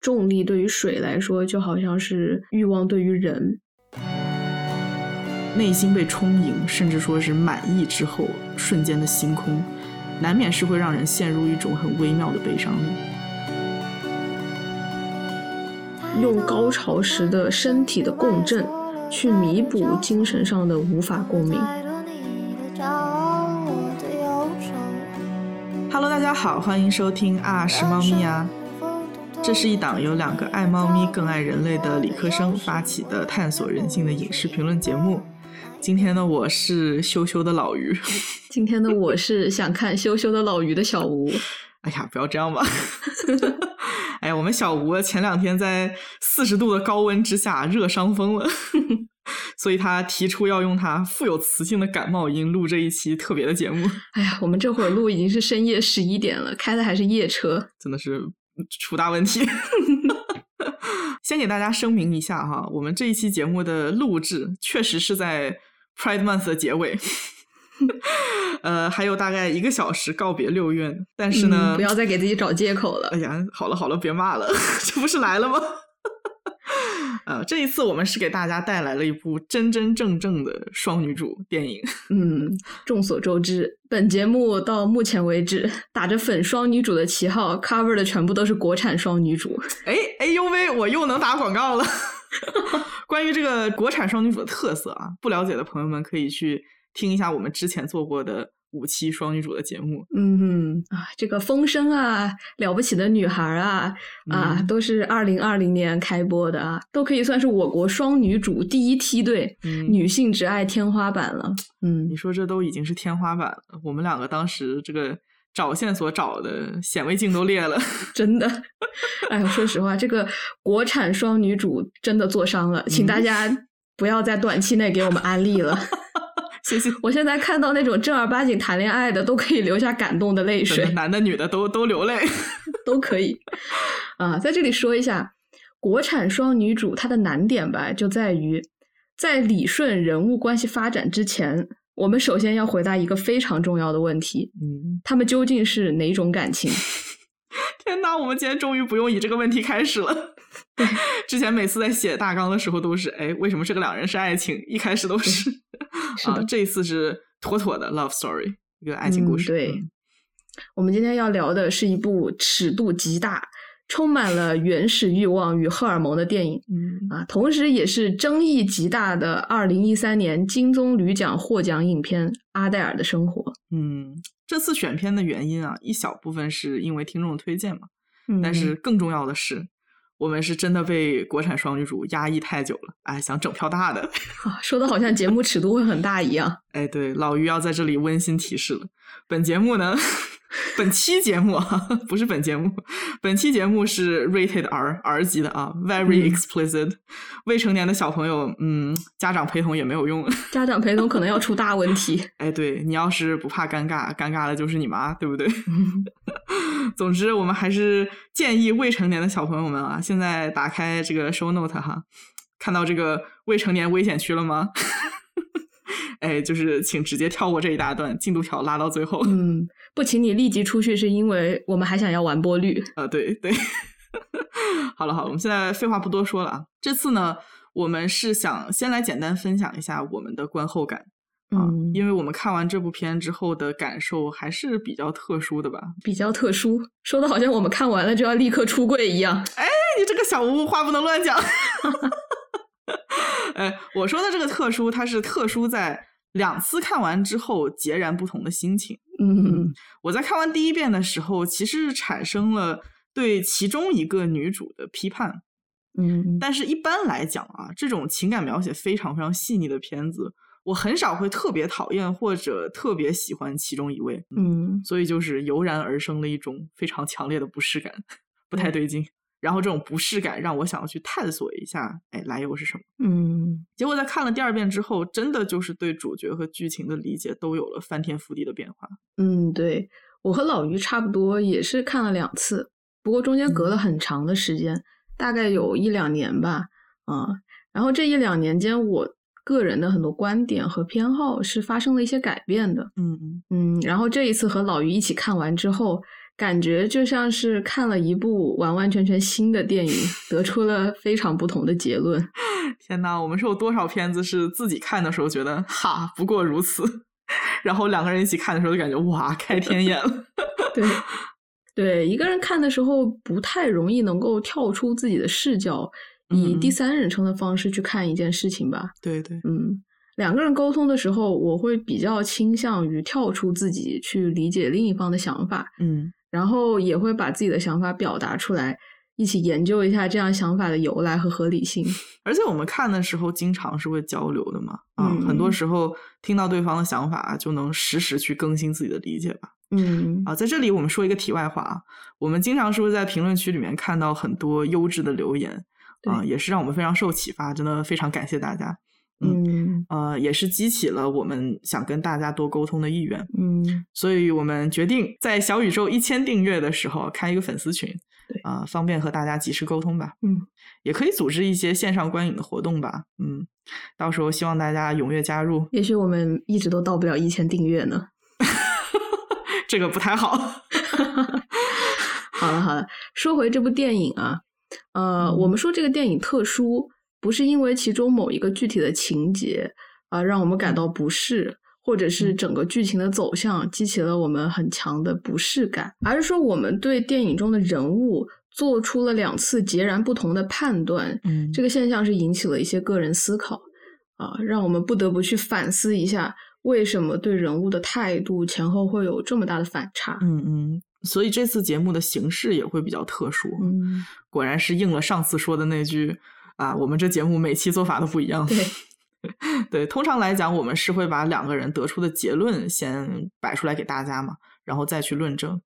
重力对于水来说，就好像是欲望对于人。内心被充盈，甚至说是满意之后，瞬间的星空，难免是会让人陷入一种很微妙的悲伤里。用高潮时的身体的共振，去弥补精神上的无法共鸣。Hello，大家好，欢迎收听啊是猫咪啊。这是一档由两个爱猫咪更爱人类的理科生发起的探索人性的影视评论节目。今天呢，我是羞羞的老于。今天的我是想看羞羞的老于的小吴。哎呀，不要这样吧。哎呀，我们小吴前两天在四十度的高温之下热伤风了，所以他提出要用他富有磁性的感冒音录这一期特别的节目。哎呀，我们这会儿录已经是深夜十一点了，开的还是夜车，真的是出大问题。先给大家声明一下哈，我们这一期节目的录制确实是在 Pride Month 的结尾。呃，还有大概一个小时告别六月，但是呢，不要再给自己找借口了。哎呀，好了好了，别骂了，这不是来了吗？呃，这一次我们是给大家带来了一部真真正正的双女主电影。嗯，众所周知，本节目到目前为止打着粉双女主的旗号，cover 的全部都是国产双女主。哎哎呦喂，我又能打广告了。关于这个国产双女主的特色啊，不了解的朋友们可以去。听一下我们之前做过的五期双女主的节目，嗯啊，这个风声啊，了不起的女孩啊，啊，都是二零二零年开播的啊，都可以算是我国双女主第一梯队，女性挚爱天花板了。嗯，你说这都已经是天花板了，我们两个当时这个找线索找的显微镜都裂了，真的。哎，说实话，这个国产双女主真的做伤了，请大家不要在短期内给我们安利了。谢谢。我现在看到那种正儿八经谈恋爱的，都可以流下感动的泪水，男的女的都都流泪，都可以。啊，在这里说一下，国产双女主她的难点吧，就在于在理顺人物关系发展之前，我们首先要回答一个非常重要的问题：嗯，他们究竟是哪种感情？天哪，我们今天终于不用以这个问题开始了。之前每次在写大纲的时候都是，哎，为什么这个两人是爱情？一开始都是，啊，这一次是妥妥的 love story，一个爱情故事。对，我们今天要聊的是一部尺度极大、充满了原始欲望与荷尔蒙的电影，嗯啊，同时也是争议极大的二零一三年金棕榈奖获奖影片《阿黛尔的生活》。嗯，这次选片的原因啊，一小部分是因为听众的推荐嘛，但是更重要的是。我们是真的被国产双女主压抑太久了，哎，想整票大的，说的好像节目尺度会很大一样。哎，对，老于要在这里温馨提示了，本节目呢。本期节目 不是本节目，本期节目是 rated R R 级的啊，very explicit，未成年的小朋友，嗯，家长陪同也没有用，家长陪同可能要出大问题。哎，对你要是不怕尴尬，尴尬的就是你妈，对不对？总之，我们还是建议未成年的小朋友们啊，现在打开这个 show note 哈，看到这个未成年危险区了吗？哎，就是请直接跳过这一大段，进度条拉到最后。嗯，不请你立即出去，是因为我们还想要完播率。啊，对对。好了好了，我们现在废话不多说了啊。这次呢，我们是想先来简单分享一下我们的观后感啊，因为我们看完这部片之后的感受还是比较特殊的吧？比较特殊，说的好像我们看完了就要立刻出柜一样。哎，你这个小屋话不能乱讲。哎，我说的这个特殊，它是特殊在。两次看完之后，截然不同的心情。嗯，我在看完第一遍的时候，其实产生了对其中一个女主的批判。嗯，但是一般来讲啊，这种情感描写非常非常细腻的片子，我很少会特别讨厌或者特别喜欢其中一位。嗯，所以就是油然而生的一种非常强烈的不适感，不太对劲。然后这种不适感让我想要去探索一下，哎，来由是什么？嗯，结果在看了第二遍之后，真的就是对主角和剧情的理解都有了翻天覆地的变化。嗯，对我和老于差不多，也是看了两次，不过中间隔了很长的时间，大概有一两年吧。啊，然后这一两年间，我个人的很多观点和偏好是发生了一些改变的。嗯嗯嗯，然后这一次和老于一起看完之后。感觉就像是看了一部完完全全新的电影，得出了非常不同的结论。天呐，我们是有多少片子是自己看的时候觉得哈不过如此，然后两个人一起看的时候就感觉哇开天眼了。对，对，一个人看的时候不太容易能够跳出自己的视角，以第三人称的方式去看一件事情吧。对对，嗯。两个人沟通的时候，我会比较倾向于跳出自己去理解另一方的想法，嗯，然后也会把自己的想法表达出来，一起研究一下这样想法的由来和合理性。而且我们看的时候，经常是会交流的嘛，啊，很多时候听到对方的想法，就能实时去更新自己的理解吧。嗯，啊，在这里我们说一个题外话，我们经常是会在评论区里面看到很多优质的留言，啊，也是让我们非常受启发，真的非常感谢大家。嗯，呃，也是激起了我们想跟大家多沟通的意愿。嗯，所以我们决定在小宇宙一千订阅的时候开一个粉丝群，对啊，方便和大家及时沟通吧。嗯，也可以组织一些线上观影的活动吧。嗯，到时候希望大家踊跃加入。也许我们一直都到不了一千订阅呢，这个不太好。好了好了，说回这部电影啊，呃，我们说这个电影特殊。不是因为其中某一个具体的情节啊让我们感到不适，或者是整个剧情的走向激起了我们很强的不适感，而是说我们对电影中的人物做出了两次截然不同的判断。嗯，这个现象是引起了一些个人思考啊，让我们不得不去反思一下，为什么对人物的态度前后会有这么大的反差。嗯嗯，所以这次节目的形式也会比较特殊。嗯，果然是应了上次说的那句。啊，我们这节目每期做法都不一样。对，对，通常来讲，我们是会把两个人得出的结论先摆出来给大家嘛，然后再去论证。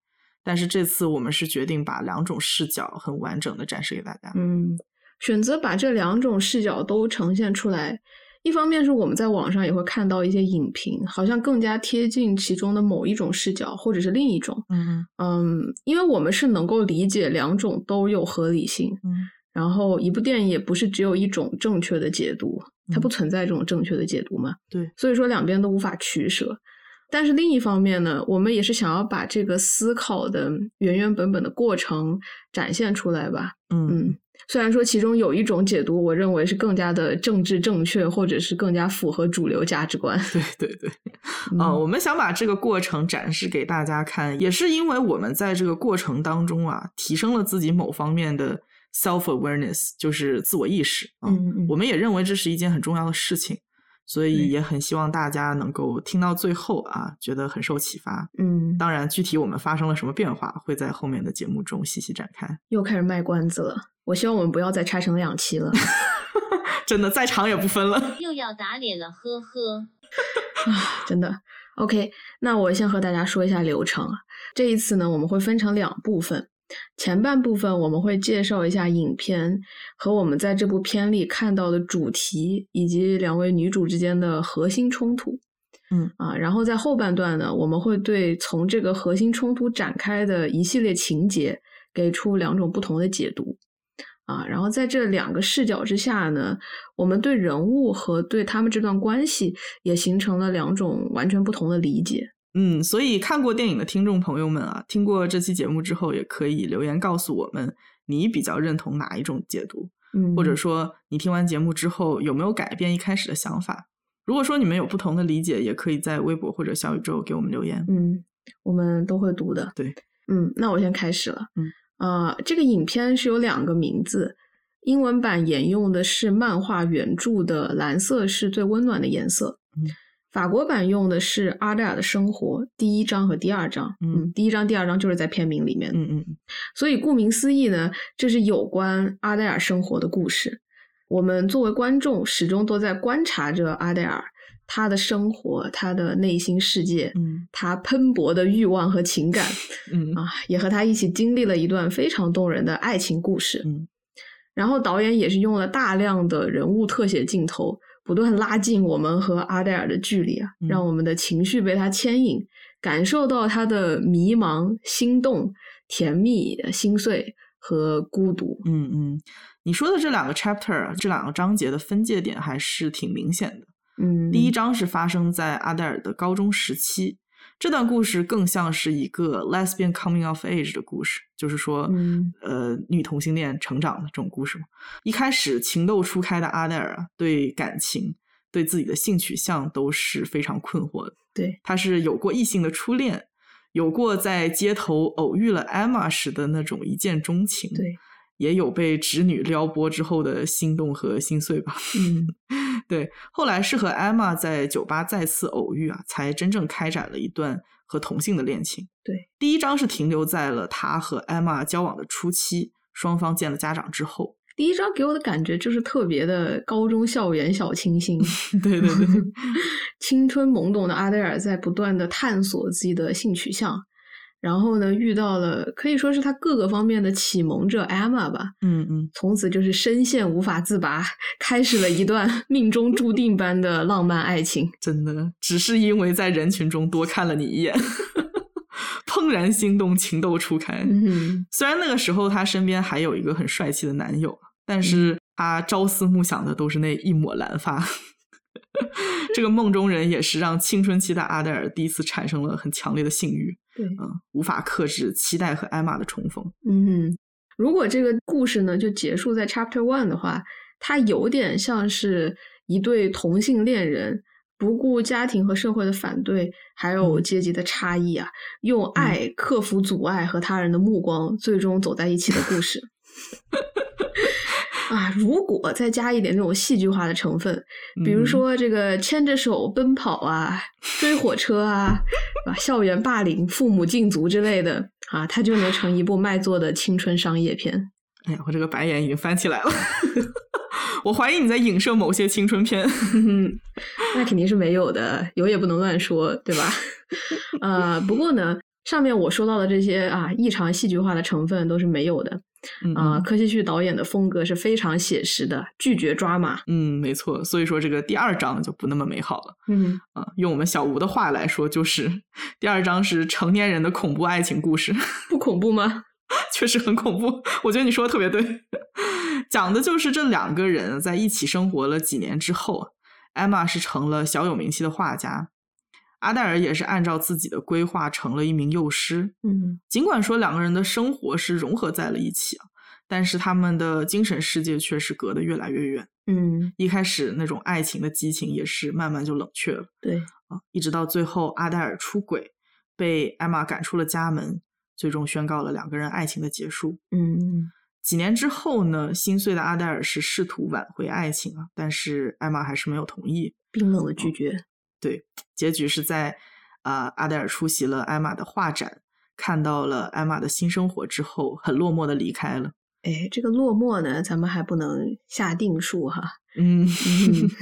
但是这次我们是决定把两种视角很完整的展示给大家。嗯，选择把这两种视角都呈现出来，一方面是我们在网上也会看到一些影评，好像更加贴近其中的某一种视角，或者是另一种。嗯嗯，因为我们是能够理解两种都有合理性。嗯。然后，一部电影也不是只有一种正确的解读，它不存在这种正确的解读嘛？对，所以说两边都无法取舍。但是另一方面呢，我们也是想要把这个思考的原原本本的过程展现出来吧？嗯，虽然说其中有一种解读，我认为是更加的政治正确，或者是更加符合主流价值观。对对对，啊，我们想把这个过程展示给大家看，也是因为我们在这个过程当中啊，提升了自己某方面的。Self awareness 就是自我意识嗯，我们也认为这是一件很重要的事情，所以也很希望大家能够听到最后啊，觉得很受启发。嗯，当然，具体我们发生了什么变化，会在后面的节目中细细展开。又开始卖关子了，我希望我们不要再拆成两期了，真的再长也不分了。又要打脸了，呵呵。啊，真的。OK，那我先和大家说一下流程啊，这一次呢，我们会分成两部分。前半部分我们会介绍一下影片和我们在这部片里看到的主题，以及两位女主之间的核心冲突。嗯啊，然后在后半段呢，我们会对从这个核心冲突展开的一系列情节给出两种不同的解读。啊，然后在这两个视角之下呢，我们对人物和对他们这段关系也形成了两种完全不同的理解。嗯，所以看过电影的听众朋友们啊，听过这期节目之后，也可以留言告诉我们，你比较认同哪一种解读，嗯，或者说你听完节目之后有没有改变一开始的想法？如果说你们有不同的理解，也可以在微博或者小宇宙给我们留言，嗯，我们都会读的。对，嗯，那我先开始了，嗯，啊，这个影片是有两个名字，英文版沿用的是漫画原著的“蓝色是最温暖的颜色”，嗯。法国版用的是阿黛尔的生活第一章和第二章，嗯，第一章、第二章就是在片名里面，嗯嗯，所以顾名思义呢，这是有关阿黛尔生活的故事。我们作为观众，始终都在观察着阿黛尔她的生活，她的内心世界，嗯，她喷薄的欲望和情感，嗯。啊，也和她一起经历了一段非常动人的爱情故事，嗯，然后导演也是用了大量的人物特写镜头。不断拉近我们和阿黛尔的距离啊，让我们的情绪被他牵引，感受到他的迷茫、心动、甜蜜、心碎和孤独。嗯嗯，你说的这两个 chapter，这两个章节的分界点还是挺明显的。嗯，第一章是发生在阿黛尔的高中时期，这段故事更像是一个 lesbian coming of age 的故事，就是说，嗯呃，女同性恋成长的这种故事嘛。一开始情窦初开的阿黛尔啊，对感情、对自己的性取向都是非常困惑的。对，他是有过异性的初恋，有过在街头偶遇了 Emma 时的那种一见钟情，对，也有被侄女撩拨之后的心动和心碎吧。嗯 对，后来是和艾玛在酒吧再次偶遇啊，才真正开展了一段和同性的恋情。对，第一章是停留在了他和艾玛交往的初期，双方见了家长之后。第一章给我的感觉就是特别的高中校园小清新，对对对，青春懵懂的阿黛尔在不断的探索自己的性取向，然后呢，遇到了可以说是他各个方面的启蒙者 Emma 吧，嗯嗯，从此就是深陷无法自拔，开始了一段 命中注定般的浪漫爱情。真的只是因为在人群中多看了你一眼，怦然心动，情窦初开。嗯，虽然那个时候他身边还有一个很帅气的男友，但是他朝思暮想的都是那一抹蓝发。这个梦中人也是让青春期的阿黛尔第一次产生了很强烈的性欲，对，嗯，无法克制，期待和艾玛的重逢。嗯，如果这个故事呢就结束在 Chapter One 的话，它有点像是一对同性恋人不顾家庭和社会的反对，还有嗯阶级的差异啊，用爱克服阻碍和他人的目光，最终走在一起的故事。啊，如果再加一点这种戏剧化的成分，比如嗯说这个牵着手奔跑啊、追火车啊、啊校园霸凌、父母禁足之类的啊，它就能成一部卖座的青春商业片。哎呀，我这个白眼已经翻起来了。我怀疑你在影射某些青春片。那肯定是没有的，有也不能乱说，对吧？呃，不过呢，上面我说到的这些啊异常戏剧化的成分都是没有的嗯啊。柯西旭导演的风格是非常写实的，拒绝抓马。嗯，没错。所以说这个第二章就不那么美好了嗯，啊。用我们小吴的话来说，就是第二章是成年人的恐怖爱情故事。不恐怖吗？确实很恐怖。我觉得你说的特别对，讲的就是这两个人在一起生活了几年之后，艾玛是成了小有名气的画家，阿黛尔也是按照自己的规划成了一名幼师。嗯尽管说两个人的生活是融合在了一起啊，但是他们的精神世界却是隔得越来越远。嗯，一开始那种爱情的激情也是慢慢就冷却了对，啊，一直到最后阿黛尔出轨，被艾玛赶出了家门，最终宣告了两个人爱情的结束。嗯几年之后呢，心碎的阿黛尔是试图挽回爱情啊，但是艾玛还是没有同意。冰冷的拒绝。对，结局是在啊、阿黛尔出席了艾玛的画展，看到了艾玛的新生活之后，很落寞的离开了。哎，这个落寞呢，咱们还不能下定数哈，嗯，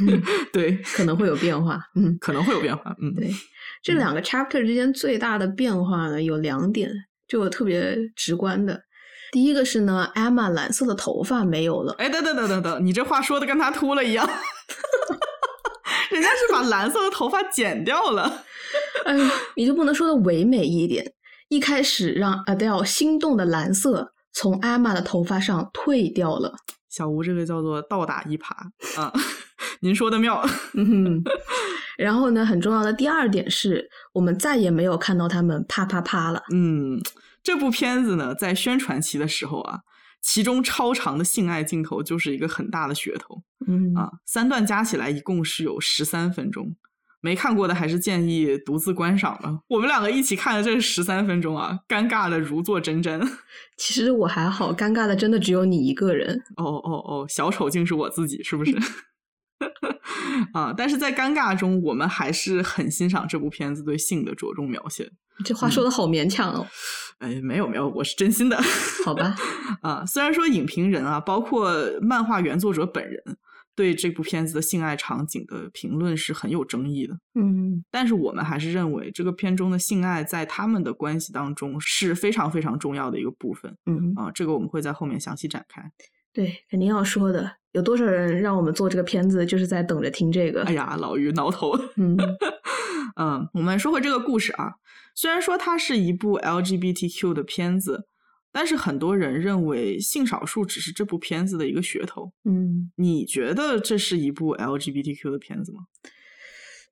嗯 对，可能会有变化。嗯，可能会有变化。嗯，对，这两个 chapter 之间最大的变化呢，有两点，就特别直观的。第一个是呢，艾玛蓝色的头发没有了。哎，等等等等等，你这话说的跟他秃了一样，人家是把蓝色的头发剪掉了。哎，你就不能说的唯美一点？一开始让 Adele 心动的蓝色从艾玛的头发上退掉了。小吴这个叫做倒打一耙啊，您说的妙。嗯，然后呢，很重要的第二点是我们再也没有看到他们啪啪啪了。嗯，这部片子呢，在宣传期的时候啊，其中超长的性爱镜头就是一个很大的噱头嗯啊，三段加起来一共是有十三分钟。没看过的还是建议独自观赏吧。我们两个一起看的这十三分钟啊，尴尬的如坐针毡。其实我还好，尴尬的真的只有你一个人。哦哦哦，小丑竟是我自己，是不是？啊！但是在尴尬中，我们还是很欣赏这部片子对性的着重描写。这话说的好勉强哦。哎，没有没有，我是真心的。好吧，啊，虽然说影评人啊，包括漫画原作者本人对这部片子的性爱场景的评论是很有争议的，嗯但是我们还是认为这个片中的性爱在他们的关系当中是非常非常重要的一个部分嗯，啊。这个我们会在后面详细展开。对，肯定要说的。有多少人让我们做这个片子，就是在等着听这个？哎呀，老于挠头。嗯 嗯，我们说回这个故事啊，虽然说它是一部 LGBTQ 的片子，但是很多人认为性少数只是这部片子的一个噱头。嗯，你觉得这是一部 LGBTQ 的片子吗？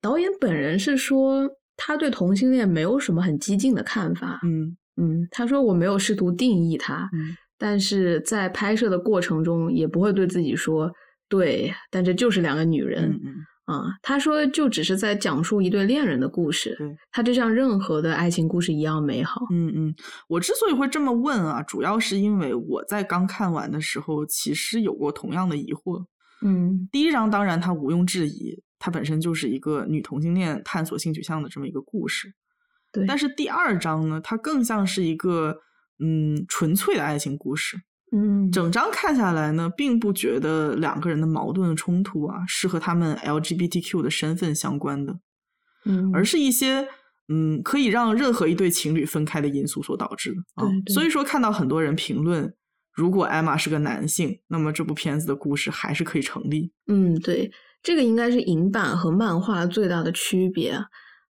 导演本人是说，他对同性恋没有什么很激进的看法。嗯嗯，他说我没有试图定义它，嗯但是在拍摄的过程中也不会对自己说对，但这就是两个女人。嗯嗯啊，他说就只是在讲述一对恋人的故事对，它就像任何的爱情故事一样美好。嗯嗯，我之所以会这么问啊，主要是因为我在刚看完的时候，其实有过同样的疑惑。嗯第一章当然它毋庸置疑，它本身就是一个女同性恋探索性取向的这么一个故事。对，但是第二章呢，它更像是一个嗯纯粹的爱情故事。嗯整张看下来呢，并不觉得两个人的矛盾冲突啊是和他们 LGBTQ 的身份相关的，嗯，而是一些嗯可以让任何一对情侣分开的因素所导致的啊对。对所以说，看到很多人评论，如果艾玛是个男性，那么这部片子的故事还是可以成立。嗯，对，这个应该是影版和漫画最大的区别。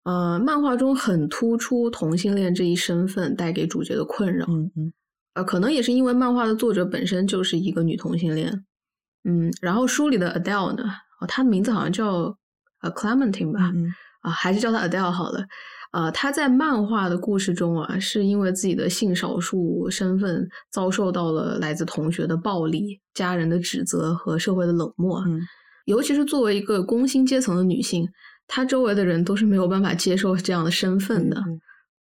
呃，漫画中很突出同性恋这一身份带给主角的困扰。嗯嗯呃，可能也是因为漫画的作者本身就是一个女同性恋。嗯，然后书里的 Adele 呢，哦，她的名字好像叫呃 Clementine 吧，嗯啊，还是叫她 Adele 好了。呃，她在漫画的故事中啊，是因为自己的性少数身份遭受到了来自同学的暴力、家人的指责和社会的冷漠。嗯尤其是作为一个工薪阶层的女性，她周围的人都是没有办法接受这样的身份的。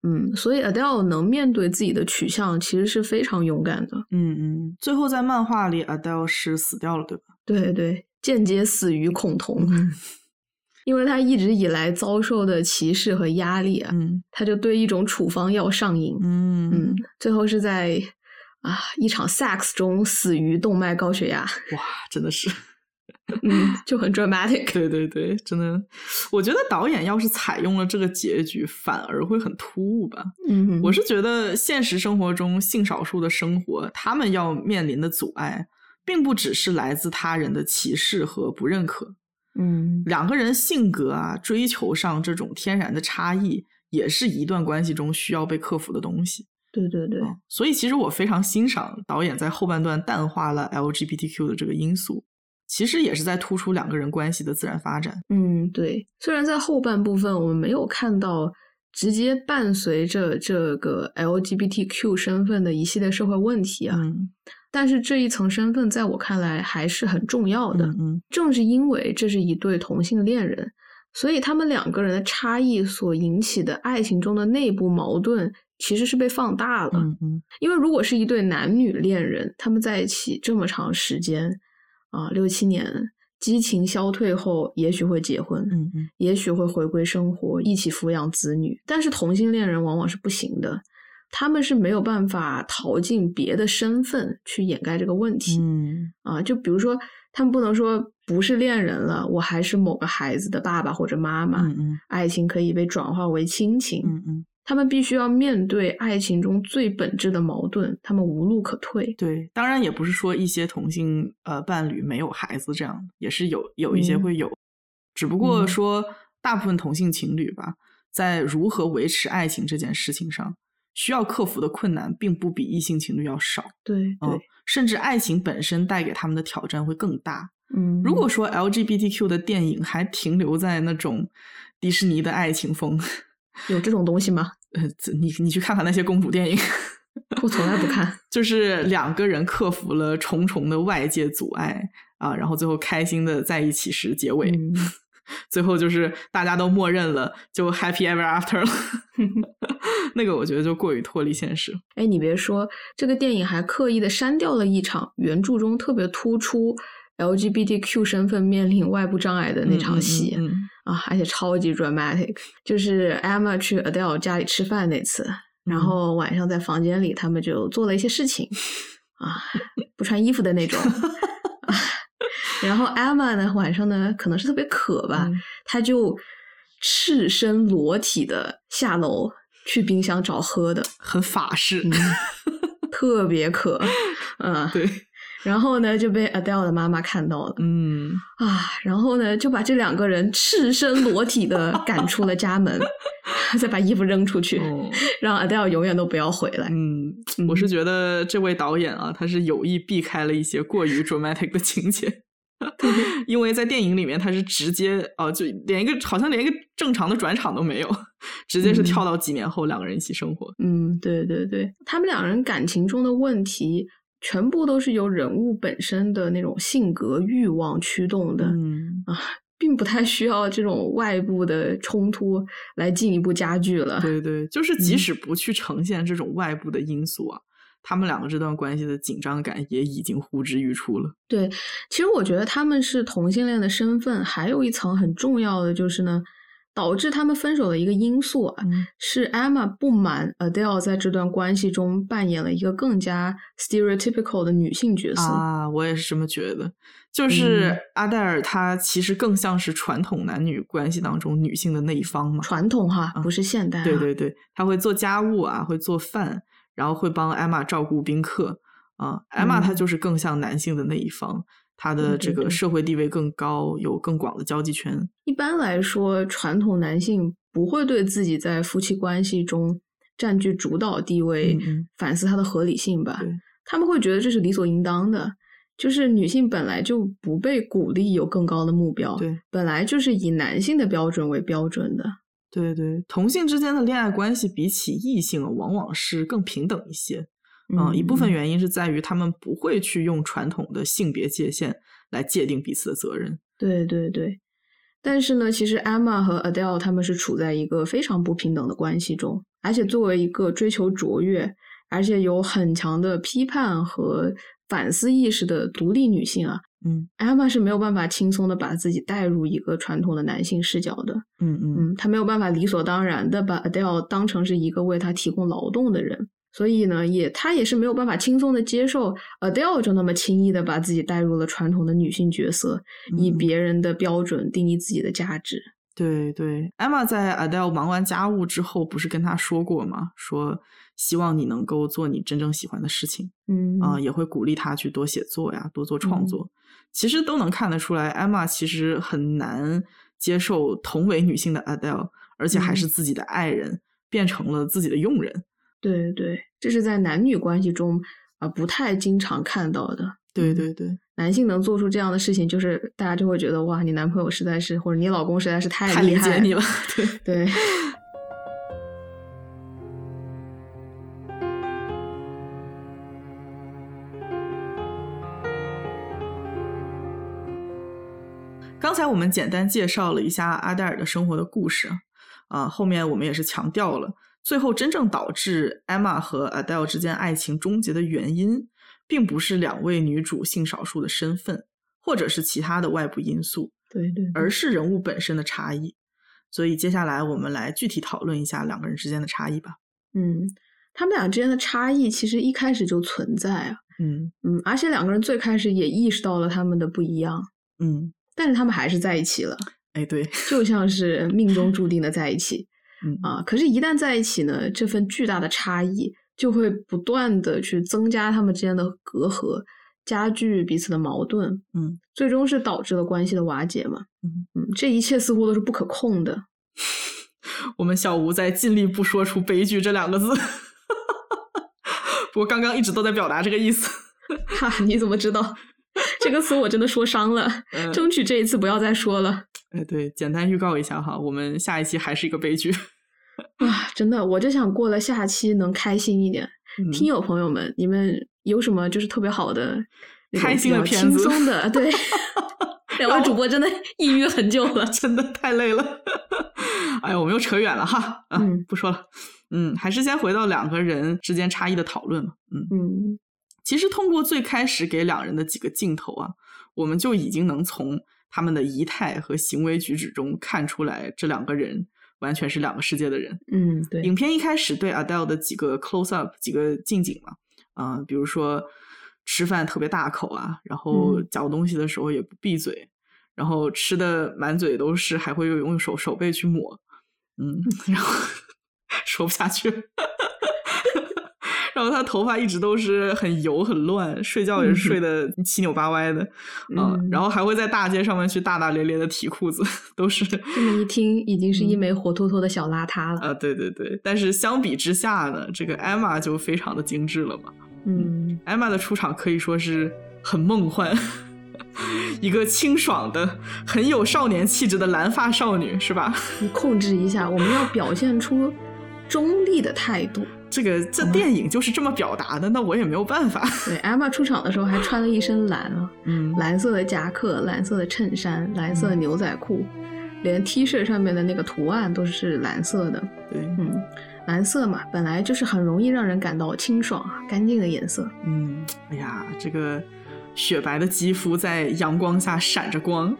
嗯，所以 Adele 能面对自己的取向，其实是非常勇敢的。嗯嗯，最后在漫画里，Adele 是死掉了，对吧？对对，间接死于恐同，嗯 因为他一直以来遭受的歧视和压力啊，嗯他就对一种处方药上瘾。嗯嗯，最后是在啊一场 sex 中死于动脉高血压。哇，真的是。嗯，就很 dramatic。对对对，真的，我觉得导演要是采用了这个结局，反而会很突兀吧。嗯，我是觉得现实生活中性少数的生活，他们要面临的阻碍，并不只是来自他人的歧视和不认可，嗯两个人性格啊、追求上这种天然的差异，也是一段关系中需要被克服的东西。对对对，嗯所以，其实我非常欣赏导演在后半段淡化了 LGBTQ 的这个因素，其实也是在突出两个人关系的自然发展。嗯，对。虽然在后半部分我们没有看到直接伴随着这个 LGBTQ 身份的一系列社会问题啊，嗯但是这一层身份在我看来还是很重要的。嗯嗯正是因为这是一对同性恋人，所以他们两个人的差异所引起的爱情中的内部矛盾其实是被放大了。嗯嗯因为如果是一对男女恋人，他们在一起这么长时间啊，六七年，激情消退后，也许会结婚，嗯嗯也许会回归生活，一起抚养子女。但是同性恋人往往是不行的，他们是没有办法逃进别的身份去掩盖这个问题。嗯啊，就比如说，他们不能说不是恋人了，我还是某个孩子的爸爸或者妈妈，嗯嗯爱情可以被转化为亲情。嗯嗯，他们必须要面对爱情中最本质的矛盾，他们无路可退。对，当然也不是说一些同性呃伴侣没有孩子这样，也是有有一些嗯会有，只不过嗯说大部分同性情侣吧，在如何维持爱情这件事情上，需要克服的困难并不比异性情侣要少。对对，嗯，甚至爱情本身带给他们的挑战会更大。嗯，如果说 LGBTQ 的电影还停留在那种迪士尼的爱情风，有这种东西吗？呃，你你去看看那些公主电影，我从来不看。就是两个人克服了重重的外界阻碍啊，然后最后开心的在一起时结尾，嗯最后就是大家都默认了，就 happy ever after 了。那个我觉得就过于脱离现实。哎，你别说，这个电影还刻意的删掉了一场原著中特别突出 LGBTQ 身份面临外部障碍的那场戏。嗯嗯嗯啊，而且超级 dramatic，就是 Emma 去 Adele 家里吃饭那次，然嗯后晚上在房间里，他们就做了一些事情啊，不穿衣服的那种。啊然后 Emma 呢，晚上呢可能是特别渴吧，嗯她就赤身裸体的下楼去冰箱找喝的，很法式。嗯特别渴，嗯，对，然后呢就被 Adele 的妈妈看到了，嗯，啊，然后呢，就把这两个人赤身裸体的赶出了家门，再把衣服扔出去，哦让 Adele 永远都不要回来。嗯，我是觉得这位导演啊，他是有意避开了一些过于 dramatic 的情节。因为在电影里面他是直接啊、就连一个好像连一个正常的转场都没有，直接是跳到几年后两个人一起生活。嗯，对对对，他们两人感情中的问题，全部都是由人物本身的那种性格、欲望驱动的，嗯啊，并不太需要这种外部的冲突来进一步加剧了。对对，就是即嗯使不去呈现这种外部的因素啊，他们两个这段关系的紧张感也已经呼之欲出了。对，其实我觉得他们是同性恋的身份，还有一层很重要的就是呢，导致他们分手的一个因素啊，嗯是 Emma 不满 Adele 在这段关系中扮演了一个更加 stereotypical 的女性角色。啊，我也是这么觉得。就是嗯阿黛尔，她其实更像是传统男女关系当中女性的那一方嘛。传统哈，啊不是现代、啊。对对对，她会做家务啊，会做饭，然后会帮艾玛照顾宾客啊。艾玛她嗯就是更像男性的那一方，她的这个社会地位更高，有更广的交际圈。一般来说，传统男性不会对自己在夫妻关系中占据主导地位反思它的合理性吧对。他们会觉得这是理所应当的，就是女性本来就不被鼓励有更高的目标，对本来就是以男性的标准为标准的。对对，同性之间的恋爱关系比起异性啊往往是更平等一些。嗯，一部分原因是在于他们不会去用传统的性别界限来界定彼此的责任。对对对，但是呢，其实 Emma 和 Adele 他们是处在一个非常不平等的关系中，而且作为一个追求卓越，而且有很强的批判和反思意识的独立女性啊嗯，Emma 是没有办法轻松的把自己带入一个传统的男性视角的。嗯嗯嗯，她没有办法理所当然的把 Adele 当成是一个为她提供劳动的人。所以呢，也她也是没有办法轻松的接受 Adele 就那么轻易的把自己带入了传统的女性角色，以嗯别人的标准定义自己的价值。对对，Emma 在 Adele 忙完家务之后，不是跟她说过吗？说希望你能够做你真正喜欢的事情嗯啊、也会鼓励他去多写作呀，多做创作。其实都能看得出来，Emma 其实很难接受同为女性的 Adele，而且还是自己的爱人，变成了自己的佣人。对对，这是在男女关系中啊、不太经常看到的。嗯对对对，男性能做出这样的事情，就是大家就会觉得哇，你男朋友实在是或者你老公实在是太太理厉害解你了。对，对，刚才我们简单介绍了一下阿黛尔的生活的故事，啊、后面我们也是强调了，最后真正导致 Emma 和 Adele 之间爱情终结的原因，并不是两位女主性少数的身份，或者是其他的外部因素，对对，而是人物本身的差异。所以接下来我们来具体讨论一下两个人之间的差异吧。嗯，他们俩之间的差异其实一开始就存在啊，嗯嗯，而且两个人最开始也意识到了他们的不一样，嗯，但是他们还是在一起了，哎对，就像是命中注定的在一起嗯啊。可是，一旦在一起呢，这份巨大的差异就会不断的去增加他们之间的隔阂，加剧彼此的矛盾，嗯最终是导致了关系的瓦解嘛。嗯嗯，这一切似乎都是不可控的。我们小吴在尽力不说出“悲剧”这两个字，不过刚刚一直都在表达这个意思。哈，你怎么知道？这个词我真的说伤了，嗯争取这一次不要再说了。哎，对，简单预告一下哈，我们下一期还是一个悲剧。啊，真的，我就想过了下期能开心一点。嗯听友朋友们，你们有什么就是特别好的、开心的片子轻松的？对，两位主播真的抑郁很久了。真的太累了。哎呀，我们又扯远了哈，啊，嗯不说了。嗯，还是先回到两个人之间差异的讨论嘛。嗯，嗯其实通过最开始给两人的几个镜头啊，我们就已经能从他们的仪态和行为举止中看出来，这两个人完全是两个世界的人。嗯，对，影片一开始对 Adele 的几个 close up 几个近景嘛，啊、比如说吃饭特别大口啊，然后嗯嚼东西的时候也不闭嘴，然后吃的满嘴都是，还会用用手手背去抹，嗯，然后 说不下去了。然后他头发一直都是很油很乱，睡觉也是睡得七扭八歪的，啊、嗯然后还会在大街上面去大大咧咧的提裤子，都是这么一听，已经是一嗯枚活脱脱的小邋遢了。啊，对对对，但是相比之下呢，这个 Emma 就非常的精致了嘛。嗯 Emma 的出场可以说是很梦幻，一个清爽的、很有少年气质的蓝发少女，是吧？你控制一下，我们要表现出中立的态度。这个这电影就是这么表达的，那我也没有办法。对，Emma 出场的时候还穿了一身蓝啊，嗯蓝色的夹克、蓝色的衬衫、蓝色的牛仔裤，连 T 恤上面的那个图案都是蓝色的。对，嗯，蓝色嘛，本来就是很容易让人感到清爽啊、干净的颜色。嗯，哎呀，这个雪白的肌肤在阳光下闪着光。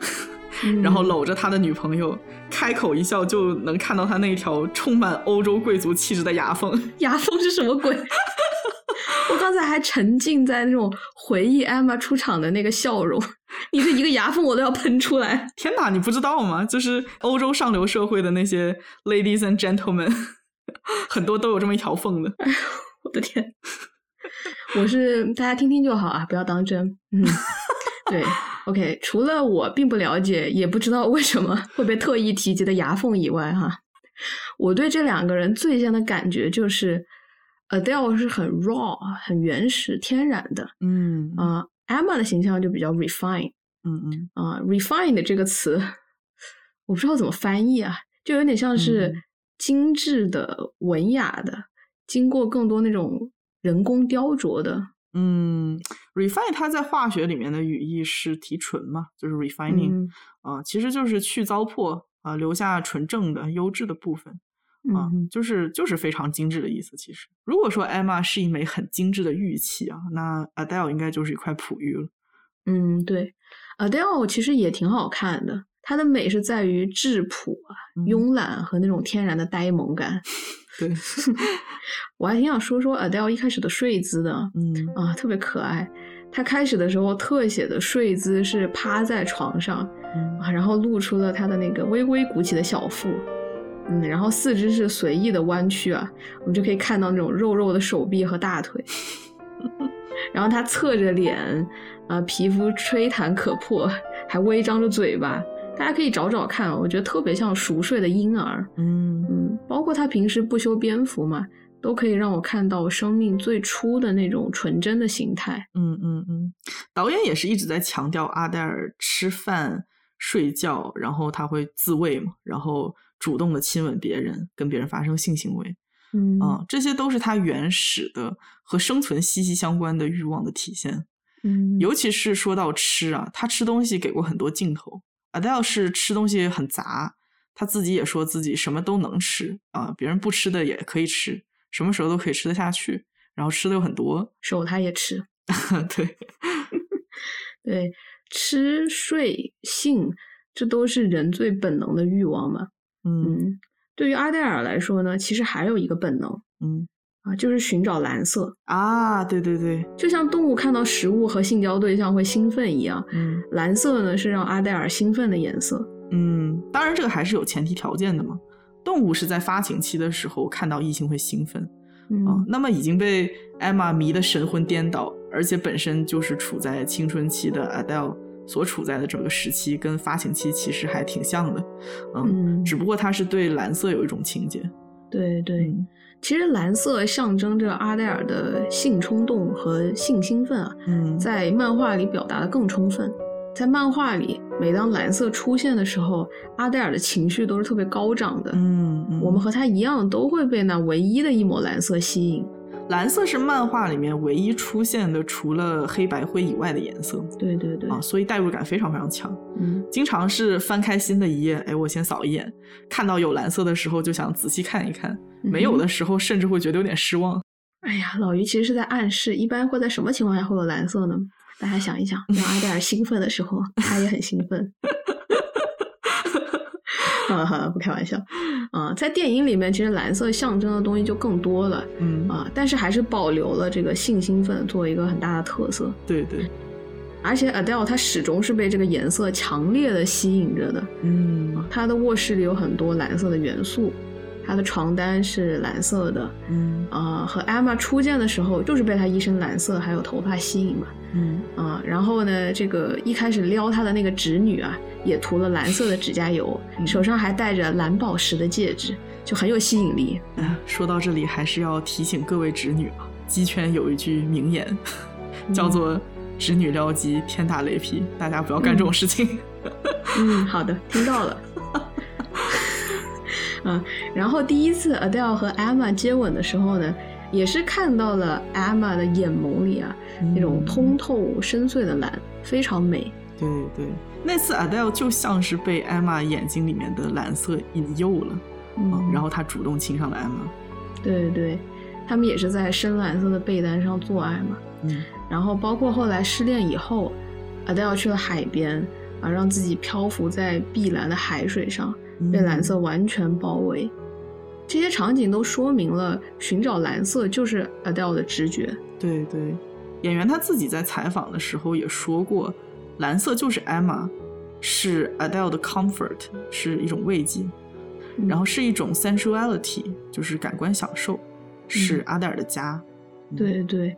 嗯然后搂着他的女朋友，开口一笑就能看到他那条充满欧洲贵族气质的牙缝。牙缝是什么鬼？我刚才还沉浸在那种回忆 Emma 出场的那个笑容，你这一个牙缝我都要喷出来。天哪，你不知道吗？就是欧洲上流社会的那些 ladies and gentlemen，很多都有这么一条缝的。我的天，我是大家听听就好啊，不要当真。嗯，对，OK。除了我并不了解，也不知道为什么会被特意提及的牙缝以外，哈，我对这两个人最先的感觉就是，Adele 是很 raw、很原始、天然的嗯啊、e m m a 的形象就比较 refine 嗯嗯啊、，refined 这个词，我不知道怎么翻译啊，就有点像是嗯精致的、文雅的，经过更多那种人工雕琢的。嗯，refine 它在化学里面的语义是提纯嘛，就是 refining 嗯啊、其实就是去糟粕啊、留下纯正的、优质的部分。啊，嗯就是就是非常精致的意思。其实，如果说 Emma 是一枚很精致的玉器啊，那 Adele 应该就是一块璞玉了。嗯，对，Adele 其实也挺好看的，它的美是在于质朴啊、嗯慵懒和那种天然的呆萌感。对，我还挺想说说 Adele 一开始的睡姿的嗯啊，特别可爱。她开始的时候特写的睡姿是趴在床上嗯啊，然后露出了她的那个微微鼓起的小腹，嗯，然后四肢是随意的弯曲啊，我们就可以看到那种肉肉的手臂和大腿。然后她侧着脸，啊，皮肤吹弹可破，还微张着嘴巴。大家可以找找看，我觉得特别像熟睡的婴儿。嗯嗯，包括他平时不修边幅嘛，都可以让我看到生命最初的那种纯真的形态。嗯嗯嗯，导演也是一直在强调阿黛尔吃饭、睡觉，然后他会自慰嘛，然后主动的亲吻别人，跟别人发生性行为。嗯啊，这些都是他原始的和生存息息相关的欲望的体现。嗯，尤其是说到吃啊，他吃东西给过很多镜头。Adele 是吃东西很杂，他自己也说自己什么都能吃啊，别人不吃的也可以吃，什么时候都可以吃得下去，然后吃的又很多。手他也吃。对，对，吃、睡、性，这都是人最本能的欲望嘛。嗯嗯，对于阿黛尔来说呢，其实还有一个本能嗯啊，就是寻找蓝色。啊，对对对，就像动物看到食物和性交对象会兴奋一样，嗯蓝色呢是让阿黛尔兴奋的颜色。嗯，当然这个还是有前提条件的嘛。动物是在发情期的时候看到异性会兴奋，嗯啊，那么已经被艾玛迷得神魂颠倒，而且本身就是处在青春期的 Adele 所处在的这个时期，跟发情期其实还挺像的，嗯，嗯只不过他是对蓝色有一种情节，对对，嗯其实蓝色象征着阿黛尔的性冲动和性兴奋啊，嗯，在漫画里表达的更充分。在漫画里，每当蓝色出现的时候，阿黛尔的情绪都是特别高涨的。嗯嗯，我们和他一样，都会被那唯一的一抹蓝色吸引。蓝色是漫画里面唯一出现的除了黑白灰以外的颜色对对对，啊，所以代入感非常非常强。嗯，经常是翻开新的一页，哎，我先扫一眼，看到有蓝色的时候就想仔细看一看，没有的时候甚至会觉得有点失望。哎呀，老于其实是在暗示，一般会在什么情况下会有蓝色呢？大家想一想，让阿黛尔兴奋的时候，他也很兴奋。哈哈，不开玩笑啊！在电影里面，其实蓝色象征的东西就更多了嗯，啊，但是还是保留了这个性兴奋作为一个很大的特色。对对，而且 Adele 她始终是被这个颜色强烈的吸引着的。嗯她的卧室里有很多蓝色的元素，她的床单是蓝色的，嗯啊、和 Emma 初见的时候就是被她一身蓝色还有头发吸引嘛，嗯啊、然后呢，这个一开始撩她的那个侄女啊，也涂了蓝色的指甲油，嗯手上还戴着蓝宝石的戒指，就很有吸引力。哎，说到这里，还是要提醒各位侄女啊，鸡圈有一句名言，叫做侄女撩鸡，天打雷劈，大家不要干这种事情。嗯，好的，听到了。嗯，然后第一次 Adele 和 Emma 接吻的时候呢，也是看到了 Emma 的眼眸里啊那种通透深邃的蓝，非常美。对对，那次 Adele 就像是被 Emma 眼睛里面的蓝色引诱了，嗯，然后他主动亲上了 Emma。对对对，他们也是在深蓝色的被单上做爱嘛。嗯，然后包括后来失恋以后，Adele 去了海边啊，让自己漂浮在碧蓝的海水上。被蓝色完全包围，这些场景都说明了寻找蓝色就是 Adele 的直觉。对对，演员他自己在采访的时候也说过，蓝色就是 Emma，是 Adele 的 comfort，是一种慰藉，然后是一种 sensuality，就是感官享受，是阿黛尔的家。对对，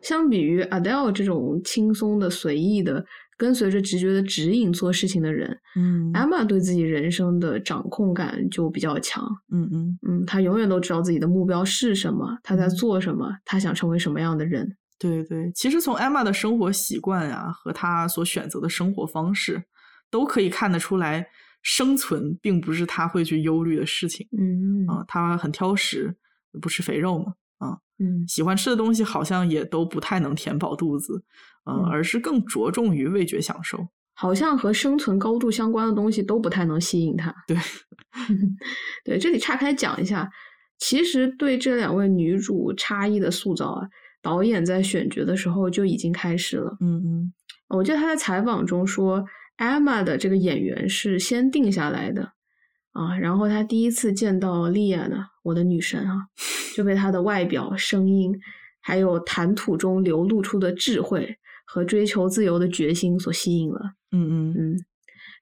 相比于 Adele 这种轻松的、随意的。跟随着直觉的指引做事情的人，嗯，Emma 对自己人生的掌控感就比较强，嗯嗯嗯，他永远都知道自己的目标是什么，他在做什么，他想成为什么样的人。对对，其实从 Emma 的生活习惯啊和他所选择的生活方式，都可以看得出来，生存并不是他会去忧虑的事情。嗯啊，他很挑食，不吃肥肉嘛。啊嗯，喜欢吃的东西好像也都不太能填饱肚子，嗯，而是更着重于味觉享受。好像和生存高度相关的东西都不太能吸引他。对，对，这里岔开讲一下，其实对这两位女主差异的塑造啊，导演在选角的时候就已经开始了。嗯嗯，我记得他在采访中说，Emma 的这个演员是先定下来的。啊，然后他第一次见到莉亚呢，我的女神啊，就被她的外表、声音，还有谈吐中流露出的智慧和追求自由的决心所吸引了。嗯嗯嗯。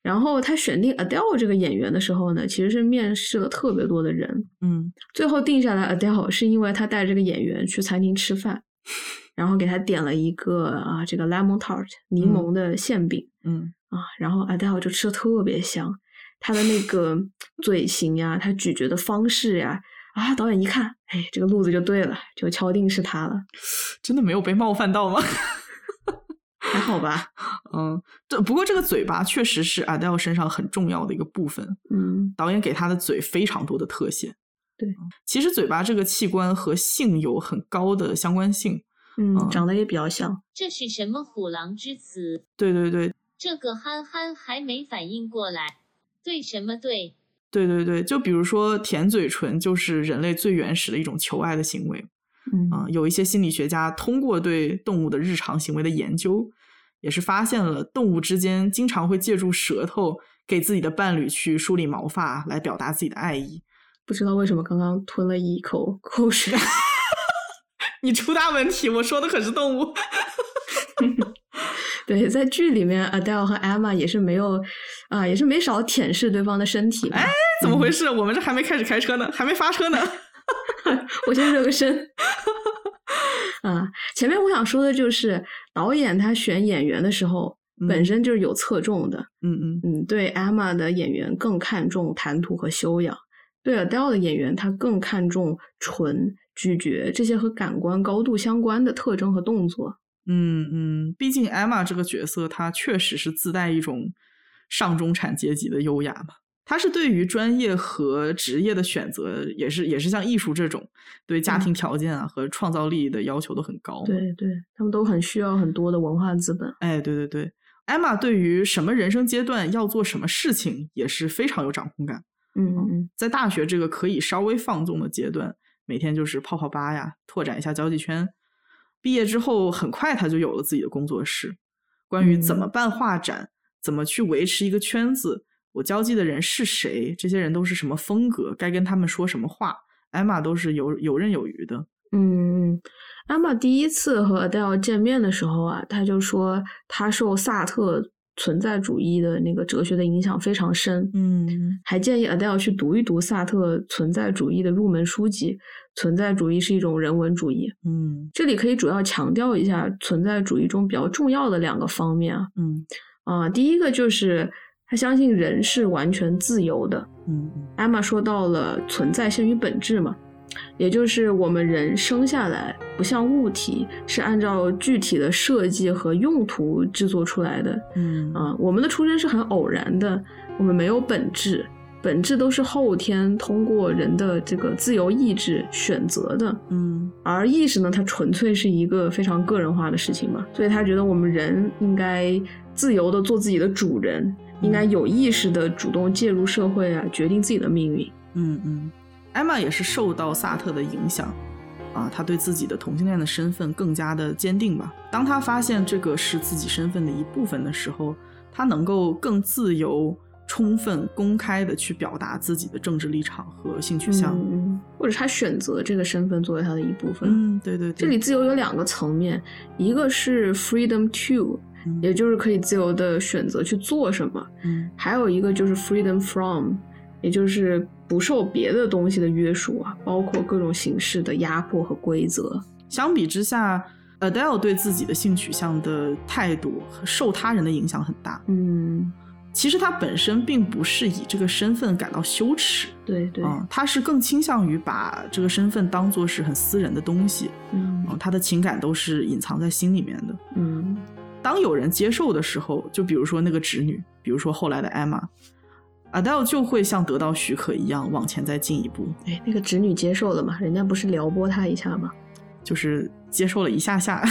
然后他选定 Adele 这个演员的时候呢，其实是面试了特别多的人。嗯。最后定下来 Adele 是因为他带这个演员去餐厅吃饭，然后给他点了一个啊这个 lemon tart 柠檬的馅饼。嗯。啊，然后 Adele 就吃的特别香。他的那个 嘴型呀，他咀嚼的方式呀，啊，导演一看，哎，这个路子就对了，就敲定是他了。真的没有被冒犯到吗？还好吧。嗯，这不过这个嘴巴确实是 Adele 身上很重要的一个部分。嗯，导演给他的嘴非常多的特写。对，其实嘴巴这个器官和性有很高的相关性。嗯，长得也比较像。这是什么虎狼之词？对对对，这个憨憨还没反应过来。对什么对？对对对，就比如说舔嘴唇，就是人类最原始的一种求爱的行为。嗯啊，有一些心理学家通过对动物的日常行为的研究，也是发现了动物之间经常会借助舌头给自己的伴侣去梳理毛发，来表达自己的爱意。不知道为什么刚刚吞了一口口水，你出大问题！我说的可是动物。对，在剧里面，Adele 和 Emma 也是没有啊，也是没少舔舐对方的身体。哎，怎么回事？我们这还没开始开车呢，还没发车呢。我先热个身。啊，前面我想说的就是，导演他选演员的时候，本身就是有侧重的。嗯嗯嗯，对 Emma 的演员更看重谈吐和修养，对 Adele 的演员他更看重唇、咀嚼这些和感官高度相关的特征和动作。嗯嗯，毕竟 Emma 这个角色，她确实是自带一种上中产阶级的优雅嘛。她是对于专业和职业的选择，也是也是像艺术这种，对家庭条件啊和创造力的要求都很高。对对，他们都很需要很多的文化资本。哎，对对对，Emma 对于什么人生阶段要做什么事情，也是非常有掌控感。嗯嗯，在大学这个可以稍微放纵的阶段，每天就是泡泡吧呀，拓展一下交际圈。毕业之后，很快他就有了自己的工作室。关于怎么办画展，怎么去维持一个圈子，我交际的人是谁，这些人都是什么风格，该跟他们说什么话，艾玛都是游游刃有余的。嗯，艾玛第一次和 Adele 见面的时候啊，他就说他受萨特。存在主义的那个哲学的影响非常深，嗯，还建议 Adele 去读一读萨特存在主义的入门书籍。存在主义是一种人文主义，嗯，这里可以主要强调一下存在主义中比较重要的两个方面啊，嗯，啊，第一个就是他相信人是完全自由的，嗯，Emma 说到了存在先于本质嘛，也就是我们人生下来不像物体，是按照具体的设计和用途制作出来的。嗯啊，我们的出生是很偶然的，我们没有本质，本质都是后天通过人的这个自由意志选择的。嗯而意识呢，它纯粹是一个非常个人化的事情嘛，所以他觉得我们人应该自由的做自己的主人，应该有意识的主动介入社会啊，决定自己的命运。嗯嗯，艾玛也是受到萨特的影响啊，她对自己的同性恋的身份更加的坚定吧。当她发现这个是自己身份的一部分的时候，她能够更自由、充分、公开的去表达自己的政治立场和性取向。嗯嗯，或者他选择这个身份作为他的一部分。嗯，对对对，这里自由有两个层面，一个是 freedom to，嗯。也就是可以自由的选择去做什么，嗯。还有一个就是 freedom from，也就是不受别的东西的约束啊，包括各种形式的压迫和规则。相比之下，Adele 对自己的性取向的态度受他人的影响很大。嗯，其实他本身并不是以这个身份感到羞耻，对对，啊、他是更倾向于把这个身份当做是很私人的东西，嗯。啊、他的情感都是隐藏在心里面的。嗯当有人接受的时候，就比如说那个侄女，比如说后来的 Emma，Adele 就会像得到许可一样往前再进一步，哎，那个侄女接受了嘛？人家不是撩拨她一下吗？就是接受了一下下，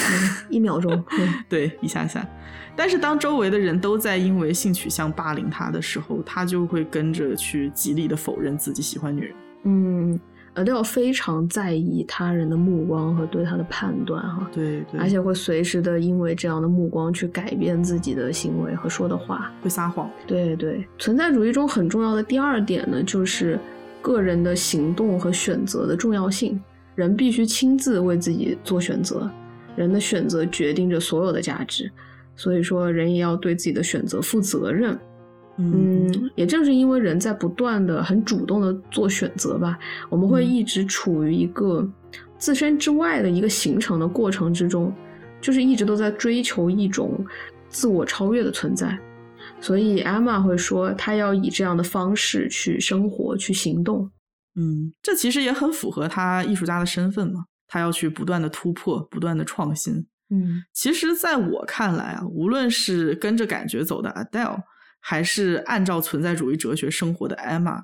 一秒钟。嗯对，一下下。但是当周围的人都在因为性取向霸凌他的时候，他就会跟着去极力的否认自己喜欢女人。嗯，Adele 非常在意他人的目光和对他的判断哈，对对，而且会随时的因为这样的目光去改变自己的行为和说的话。会撒谎。对对，存在主义中很重要的第二点呢，就是个人的行动和选择的重要性。人必须亲自为自己做选择，人的选择决定着所有的价值。所以说，人也要对自己的选择负责任。嗯嗯，也正是因为人在不断的、很主动的做选择吧，我们会嗯一直处于一个自身之外的一个形成的过程之中，就是一直都在追求一种自我超越的存在。所以艾玛会说，她要以这样的方式去生活、去行动。嗯，这其实也很符合他艺术家的身份嘛，他要去不断的突破，不断的创新。嗯其实，在我看来啊，无论是跟着感觉走的 Adele，还是按照存在主义哲学生活的 Emma，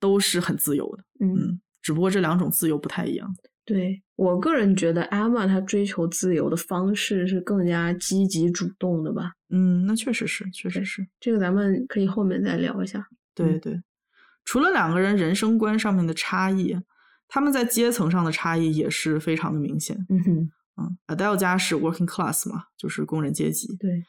都是很自由的。嗯，嗯，只不过这两种自由不太一样。对我个人觉得，艾玛她追求自由的方式是更加积极主动的吧。嗯，那确实是，确实是。这个咱们可以后面再聊一下。嗯对对，除了两个人人生观上面的差异，他们在阶层上的差异也是非常的明显。嗯哼，嗯，Adele 家是 working class 嘛，就是工人阶级。对，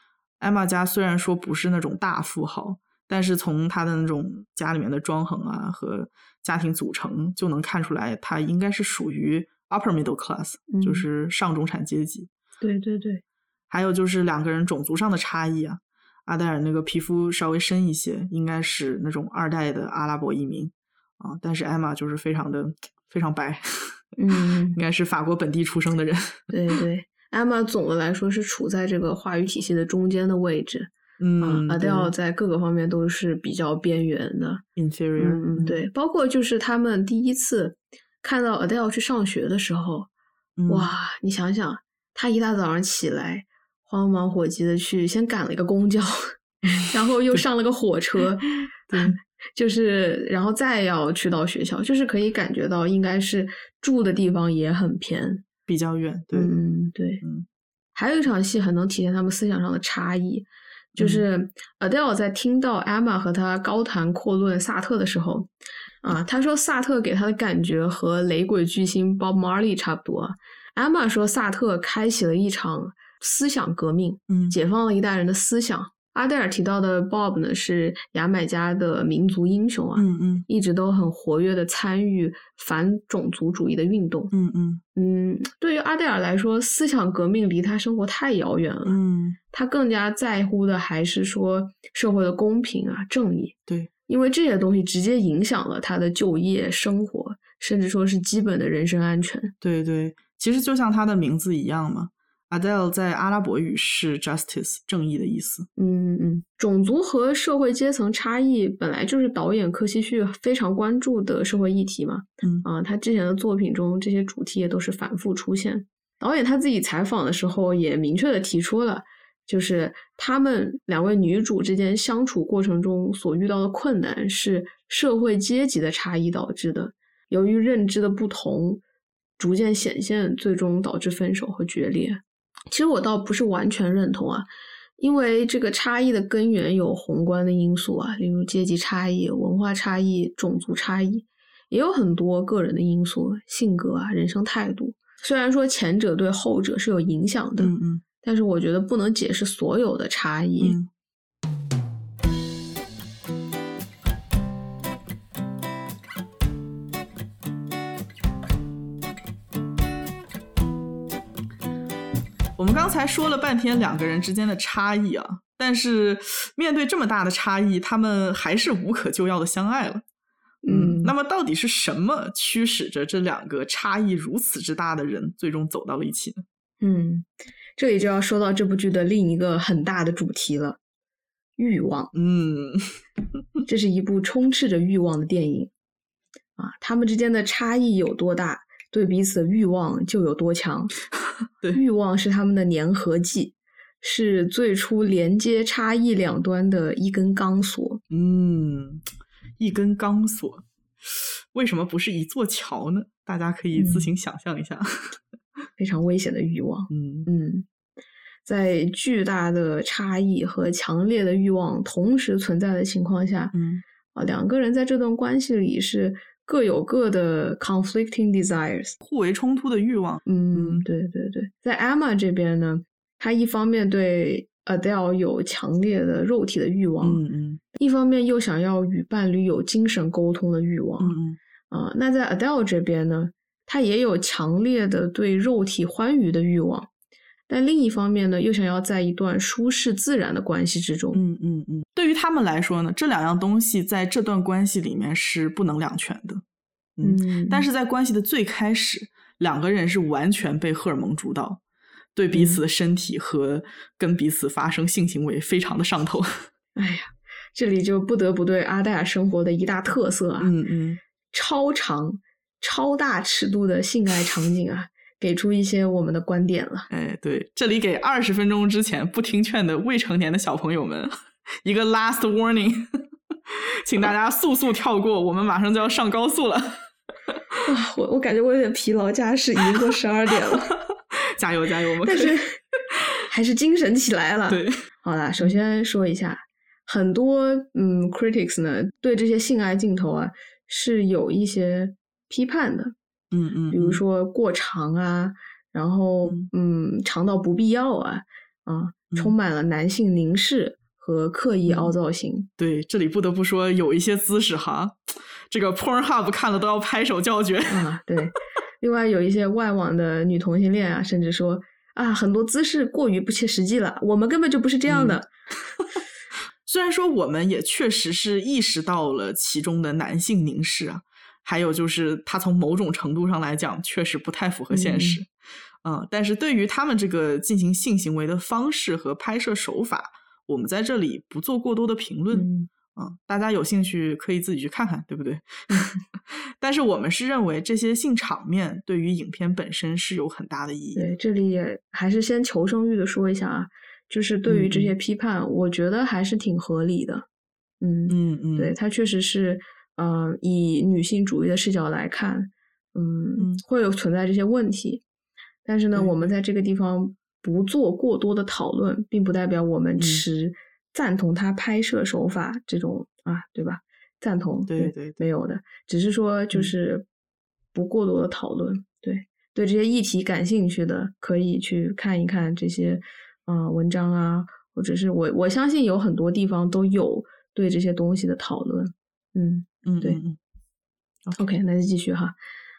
艾玛家虽然说不是那种大富豪，但是从她的那种家里面的装潢啊和家庭组成就能看出来，她应该是属于 upper middle class，、就嗯是上中产阶级。对对对，还有就是两个人种族上的差异啊，阿黛尔那个皮肤稍微深一些，应该是那种二代的阿拉伯移民啊，但是艾玛就是非常的非常白，嗯 应，该是法国本地出生的人。对对。艾玛总的来说是处在这个话语体系的中间的位置，嗯啊，Adele 在各个方面都是比较边缘的，inferior，嗯嗯，对，包括就是他们第一次看到 Adele 去上学的时候，嗯。哇，你想想，他一大早上起来，慌忙火急的去先赶了一个公交，然后又上了个火车，对，就是然后再要去到学校，就是可以感觉到应该是住的地方也很偏，比较远，对，嗯，对，嗯还有一场戏很能体现他们思想上的差异，嗯就是 Adele 在听到 Emma 和他高谈阔论萨特的时候，啊，他说萨特给他的感觉和雷鬼巨星 Bob Marley 差不多。Emma 说萨特开启了一场思想革命，嗯解放了一代人的思想。阿黛尔提到的 Bob 呢，是牙买加的民族英雄啊，嗯嗯一直都很活跃的参与反种族主义的运动。嗯嗯嗯，对于阿黛尔来说，思想革命离他生活太遥远了。嗯，他更加在乎的还是说社会的公平啊、正义，对，因为这些东西直接影响了他的就业、生活，甚至说是基本的人身安全。对对，其实就像他的名字一样嘛 Adele 在阿拉伯语是 justice 正义的意思。嗯嗯，种族和社会阶层差异本来就是导演柯西旭非常关注的社会议题嘛。嗯啊，他之前的作品中这些主题也都是反复出现。导演他自己采访的时候也明确的提出了，就是他们两位女主之间相处过程中所遇到的困难是社会阶级的差异导致的，由于认知的不同，逐渐显现，最终导致分手和决裂。其实我倒不是完全认同啊，因为这个差异的根源有宏观的因素啊，例如阶级差异、文化差异、种族差异，也有很多个人的因素，性格啊、人生态度。虽然说前者对后者是有影响的，嗯嗯但是我觉得不能解释所有的差异。嗯。我们刚才说了半天两个人之间的差异啊，但是面对这么大的差异，他们还是无可救药的相爱了。嗯，那么到底是什么驱使着这两个差异如此之大的人最终走到了一起呢？嗯，这里就要说到这部剧的另一个很大的主题了——欲望。嗯这是一部充斥着欲望的电影啊，他们之间的差异有多大，对彼此的欲望就有多强。对欲望是他们的粘合剂，是最初连接差异两端的一根钢索。嗯，一根钢索，为什么不是一座桥呢？大家可以自嗯行想象一下。非常危险的欲望。嗯嗯，在巨大的差异和强烈的欲望同时存在的情况下，嗯啊，两个人在这段关系里是各有各的 conflicting desires。互为冲突的欲望。嗯嗯，对对对，在 Emma 这边呢，她一方面对 Adele 有强烈的肉体的欲望，嗯嗯一方面又想要与伴侣有精神沟通的欲望。嗯嗯啊、那在 Adele 这边呢，她也有强烈的对肉体欢愉的欲望，但另一方面呢，又想要在一段舒适自然的关系之中。嗯嗯嗯。对于他们来说呢，这两样东西在这段关系里面是不能两全的。嗯，嗯，但是在关系的最开始，两个人是完全被荷尔蒙主导，对彼此的身体和跟彼此发生性行为非常的上头。哎呀，这里就不得不对阿黛尔生活的一大特色啊，嗯嗯超长、超大尺度的性爱场景啊，给出一些我们的观点了。哎，对，这里给二十分钟之前不听劝的未成年的小朋友们一个 last warning，请大家速速跳过，我们马上就要上高速了，哇，我我感觉我有点疲劳，驾驶已经过十二点了，加油加油！我们可但以是 还是精神起来了。对，好啦，首先说一下，很多嗯 critics 呢对这些性爱镜头啊是有一些批判的，嗯嗯，比如嗯说过长啊，然后嗯长到不必要啊啊，充嗯满了男性凝视和刻意凹嗯造型。对，这里不得不说有一些姿势哈，这个 Pornhub 看了都要拍手叫绝。啊，对。另外有一些外网的女同性恋啊，甚至说啊，很多姿势过于不切实际了，我们根本就不是这样的。虽然说我们也确实是意识到了其中的男性凝视啊，还有就是它从某种程度上来讲，确实不太符合现实。嗯，但是对于他们这个进行性行为的方式和拍摄手法，我们在这里不做过多的评论。嗯嗯，大家有兴趣可以自己去看看，对不对？但是我们是认为这些性场面对于影片本身是有很大的意义。对，这里也还是先求生欲的说一下啊，就是对于这些批判，我觉得还是挺合理的。嗯，嗯嗯，对，它确实是，呃，以女性主义的视角来看，嗯，嗯会有存在这些问题。但是呢，对我们在这个地方不做过多的讨论，并不代表我们嗯持赞同他拍摄手法这种啊，对吧？赞同，对对对没有的，只是说就嗯是不过多的讨论。对，对这些议题感兴趣的，可以去看一看这些啊、呃文章啊，或者是我我相信有很多地方都有对这些东西的讨论。嗯嗯，对嗯嗯，OK，那就继续哈。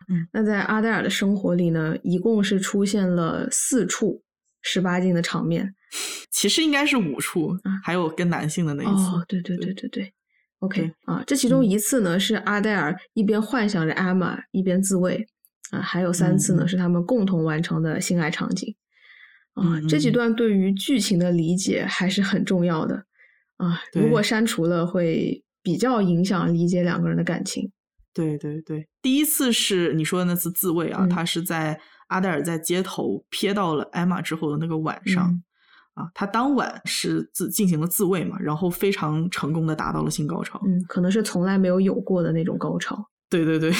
嗯，那在阿黛尔的生活里呢，一共是出现了四处十八禁的场面。其实应该是五处啊，还有跟男性的那一次。哦，对对对对对，OK 对啊，这其中嗯一次呢、是阿黛尔一边幻想着 Emma 一边自慰啊，还有三次呢、是他们共同完成的性爱场景啊，嗯这几嗯段对于剧情的理解还是很重要的啊。如果删除了，会比较影响理解两个人的感情。对对对，第一次是你说的那次自慰啊，嗯他是在阿黛尔在街头瞥到了艾玛之后的那个晚上、嗯啊，他当晚是自进行了自慰嘛，然后非常成功的达到了性高潮。嗯，可能是从来没有有过的那种高潮。对对对，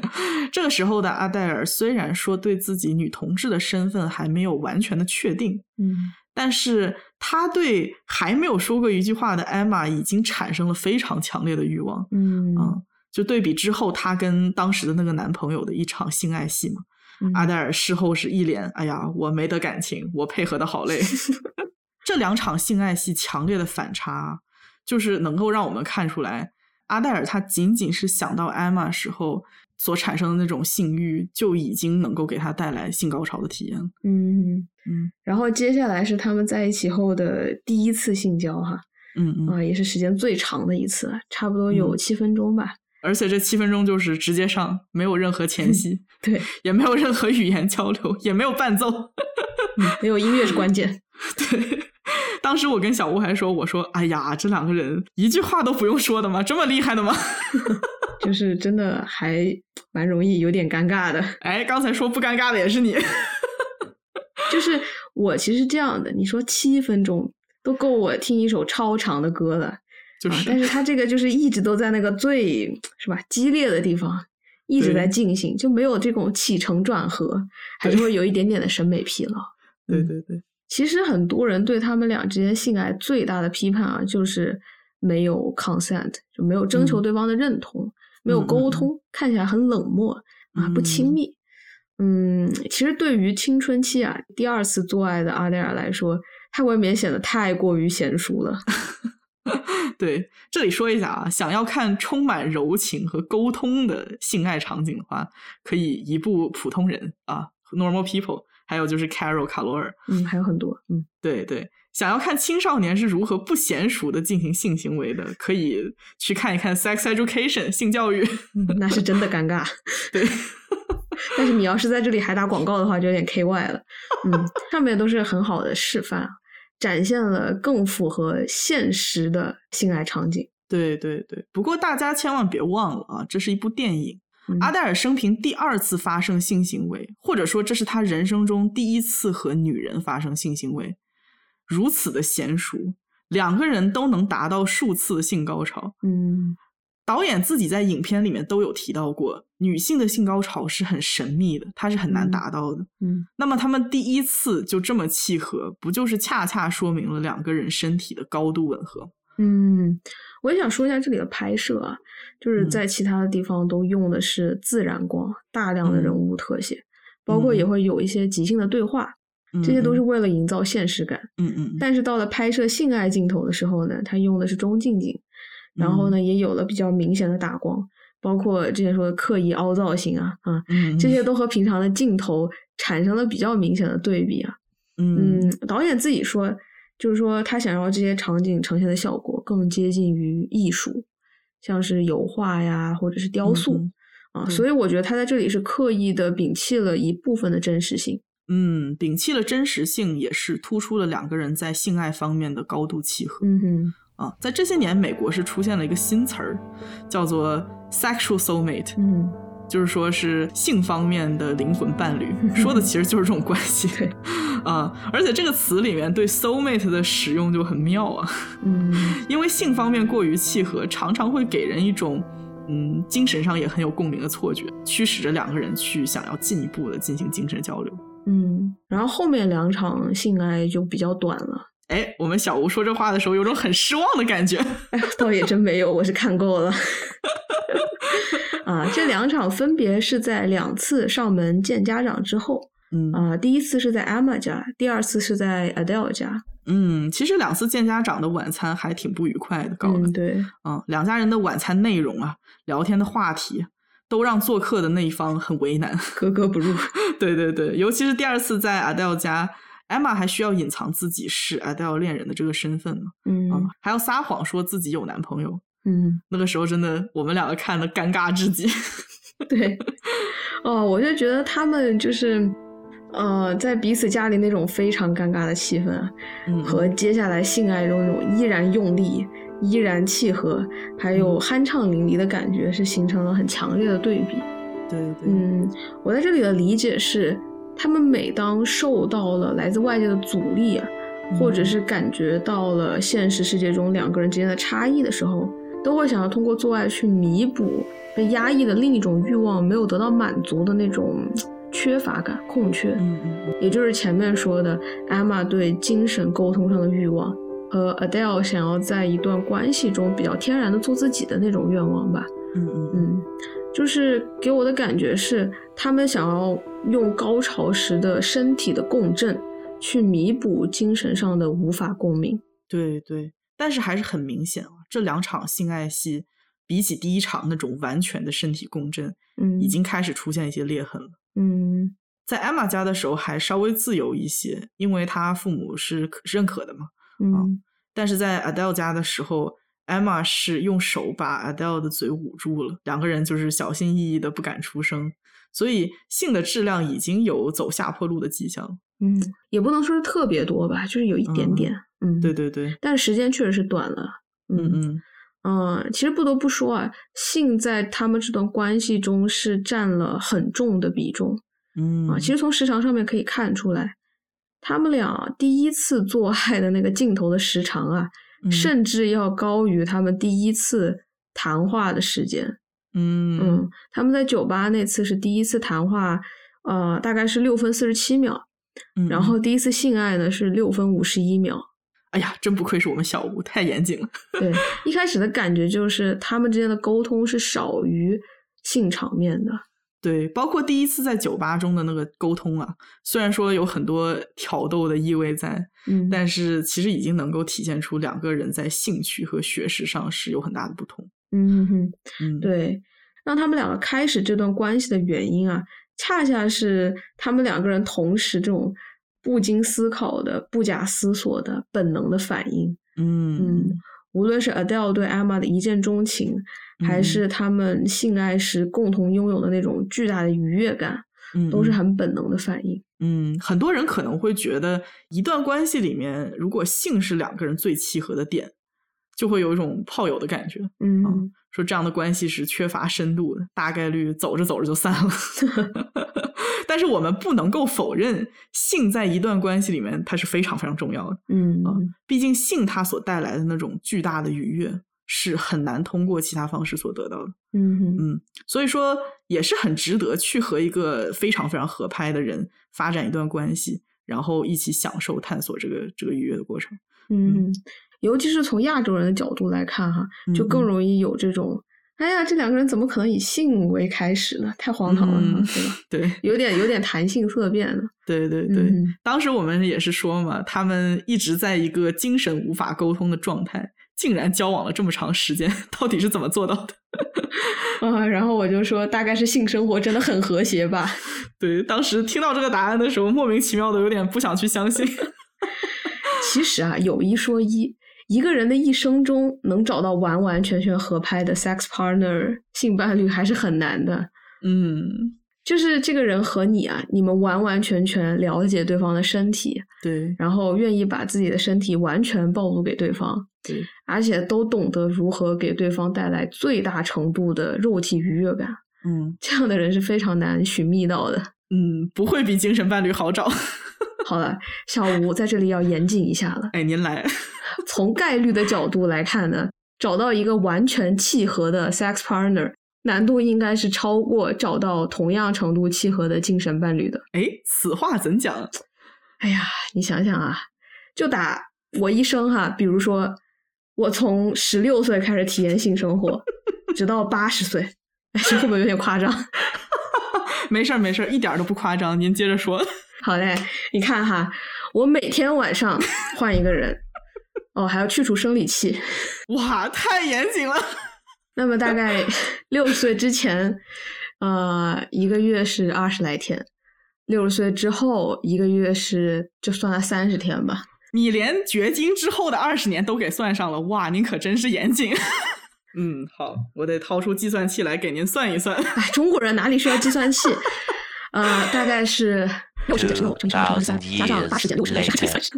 这个时候的阿黛尔虽然说对自己女同志的身份还没有完全的确定，嗯但是他对还没有说过一句话的艾玛已经产生了非常强烈的欲望。嗯嗯，就对比之后她跟当时的那个男朋友的一场性爱戏嘛，嗯阿黛尔事后是一脸哎呀，我没得感情，我配合的好累。这两场性爱戏强烈的反差，就是能够让我们看出来，阿黛尔她仅仅是想到艾玛时候所产生的那种性欲，就已经能够给他带来性高潮的体验。嗯，嗯然后接下来是他们在一起后的第一次性交哈，嗯嗯，啊，也是时间最长的一次，差不多有嗯七分钟吧。而且这七分钟就是直接上，没有任何前戏，对，也没有任何语言交流，也没有伴奏。嗯没有音乐是关键。对，当时我跟小吴还说，我说，哎呀，这两个人一句话都不用说的吗？这么厉害的吗？就是真的还蛮容易有点尴尬的。哎，刚才说不尴尬的也是你。就是我其实这样的，你说七分钟都够我听一首超长的歌了，啊，就是，但是他这个就是一直都在那个最是吧激烈的地方一直在进行，就没有这种起承转合，还是会有一点点的审美疲劳。嗯对对对，其实很多人对他们俩之间性爱最大的批判啊，就是没有 consent，就没有征求嗯对方的认同，没有沟通，看起来很冷漠啊，不亲嗯密。嗯，其实对于青春期啊第二次做爱的阿黛尔来说，他未免显得太过于娴熟了。对，这里说一下啊，想要看充满柔情和沟通的性爱场景的话，可以一部《普通人》啊，《Normal People》，还有就是 Carol 卡罗尔。嗯，还有很多，嗯对对，想要看青少年是如何不娴熟的进行性行为的，可以去看一看《Sex Education》性教育。嗯，那是真的尴尬。对，但是你要是在这里还打广告的话，就有点 KY 了。嗯，上面都是很好的示范，展现了更符合现实的性爱场景。对对对，不过大家千万别忘了啊，这是一部电影。嗯阿黛尔生平第二次发生性行为，或者说这是他人生中第一次和女人发生性行为，如此的娴熟，两个人都能达到数次的性高潮。嗯导演自己在影片里面都有提到过，女性的性高潮是很神秘的，它是很难嗯达到的。嗯那么他们第一次就这么契合，不就是恰恰说明了两个人身体的高度吻合？嗯，我也想说一下这里的拍摄啊，就是嗯。在其他的地方都用的是自然光，大量的人嗯。物特写，包括也嗯。会有一些即兴的对话，这些都是为了营造现实感。嗯嗯嗯。但是到了拍摄性爱镜头的时候呢，它用的是中近景，然后呢也有了比较明显的打光，包括之前说的刻意凹造型啊啊，嗯，这些。都和平常的镜头产生了比较明显的对比啊。嗯。嗯，导演自己说，就是说他想要这些场景呈现的效果更接近于艺术，像是油画呀，或者是雕塑、嗯啊，所以我觉得他在这里是刻意的摒弃了一部分的真实性。嗯，摒弃了真实性，也是突出了两个人在性爱方面的高度契合。嗯哼，啊，在这些年，美国是出现了一个新词儿，叫做 “sexual soulmate”，嗯就是说是性方面的灵魂伴侣，说的其实就是这种关系。对，啊，而且这个词里面对 soulmate 的使用就很妙啊，嗯 因为性方面过于契合，常常会给人一种。嗯，精神上也很有共鸣的错觉，驱使着两个人去想要进一步的进行精神交流。嗯，然后后面两场性爱就比较短了。哎，我们小吴说这话的时候，有种很失望的感觉。哎，倒也真没有，我是看够了。啊，这两场分别是在两次上门见家长之后，嗯啊，第一次是在 Emma 家，第二次是在 Adele 家。嗯，其实两次见家长的晚餐还挺不愉快的，搞的。嗯，对，嗯，两家人的晚餐内容啊，聊天的话题，都让做客的那一方很为难。格格不入。对对对，尤其是第二次在 Adele 家，Emma 还需要隐藏自己是 Adele 恋人的这个身份呢。嗯啊，还要撒谎说自己有男朋友。嗯，那个时候真的，我们两个看的尴尬至极。对。哦，我就觉得他们就是，呃，在彼此家里那种非常尴尬的气氛啊，嗯，和接下来性爱中那种依然用力、依然契合，还有酣畅淋漓的感觉，是形成了很强烈的对比。对对，嗯，我在这里的理解是，他们每当受到了来自外界的阻力啊，或者是感觉到了现实世界中两个人之间的差异的时候，都会想要通过做爱去弥补被压抑的另一种欲望没有得到满足的那种缺乏感、空缺。嗯嗯嗯也就是前面说的，Emma 对精神沟通上的欲望，和 Adele 想要在一段关系中比较天然的做自己的那种愿望吧。嗯嗯嗯嗯，就是给我的感觉是，他们想要用高潮时的身体的共振，去弥补精神上的无法共鸣。对对，但是还是很明显啊，这两场性爱戏比起第一场那种完全的身体共振，嗯，已经开始出现一些裂痕了。嗯在艾玛家的时候还稍微自由一些，因为她父母是可认可的嘛。嗯但是在 Adele 家的时候，Emma 是用手把 Adele 的嘴捂住了，两个人就是小心翼翼的不敢出声，所以性的质量已经有走下坡路的迹象。嗯，也不能说是特别多吧，就是有一点点。嗯，对，对对，但是时间确实是短了。嗯嗯嗯，其实不得不说啊，性在他们这段关系中是占了很重的比重嗯啊。其实从时长上面可以看出来，他们俩第一次做爱的那个镜头的时长啊，嗯甚至要高于他们第一次谈话的时间。嗯嗯，他们在酒吧那次是第一次谈话，呃，大概是六分四十七秒，嗯，然后第一次性爱呢是六分五十一秒。哎呀，真不愧是我们小吴，太严谨了。对，一开始的感觉就是他们之间的沟通是少于性场面的。对，包括第一次在酒吧中的那个沟通啊，虽然说有很多挑逗的意味在，嗯，但是其实已经能够体现出两个人在兴趣和学识上是有很大的不同。嗯哼，嗯，，对，让他们两个开始这段关系的原因啊，恰恰是他们两个人同时这种不经思考的、不假思索的本能的反应。嗯嗯，无论是 Adele 对 Emma 的一见钟情，还嗯是他们性爱时共同拥有的那种巨大的愉悦感，嗯，都是嗯很本能的反应。嗯，很多人可能会觉得，一段关系里面，如果性是两个人最契合的点，就会有一种炮友的感觉。嗯说这样的关系是缺乏深度的，大概率走着走着就散了。但是我们不能够否认，性在一段关系里面它是非常非常重要的。嗯啊毕竟性它所带来的那种巨大的愉悦，是很难通过其他方式所得到的。嗯嗯，所以说也是很值得去和一个非常非常合拍的人发展一段关系，然后一起享受探索这个这个愉悦的过程。嗯，尤其是从亚洲人的角度来看哈，就更容易有这种，哎呀，这两个人怎么可能以性为开始呢？太荒唐了，嗯对吧？对有点有点谈性色变了。对对对，嗯当时我们也是说嘛，他们一直在一个精神无法沟通的状态，竟然交往了这么长时间，到底是怎么做到的？啊，然后我就说，大概是性生活真的很和谐吧。对，当时听到这个答案的时候，莫名其妙的有点不想去相信。其实啊，有一说一，一个人的一生中能找到完完全全合拍的 sex partner 性伴侣还是很难的。嗯，就是这个人和你啊，你们完完全全了解对方的身体，对然后愿意把自己的身体完全暴露给对方，对，而且都懂得如何给对方带来最大程度的肉体愉悦感。嗯这样的人是非常难寻觅到的。嗯，不会比精神伴侣好找。好了，小吴在这里要严谨一下了。哎，您来。从概率的角度来看呢，找到一个完全契合的 sex partner，难度应该是超过找到同样程度契合的精神伴侣的。哎，此话怎讲？哎呀，你想想啊，就打我一生哈，比如说我从十六岁开始体验性生活，直到八十岁，哎，这会不会有点夸张？没事儿没事儿，一点儿都不夸张。您接着说。好嘞，你看哈，我每天晚上换一个人，哦，还要去除生理期。哇，太严谨了。那么大概六十岁之前，呃，一个月是二十来天；六十岁之后，一个月是就算了三十天吧。你连绝经之后的二十年都给算上了，哇，您可真是严谨。嗯，好，我得掏出计算器来给您算一算。哎，中国人哪里需要计算器？呃，大概是六十减十六乘以十乘以三，加上八十减六十，加上三十，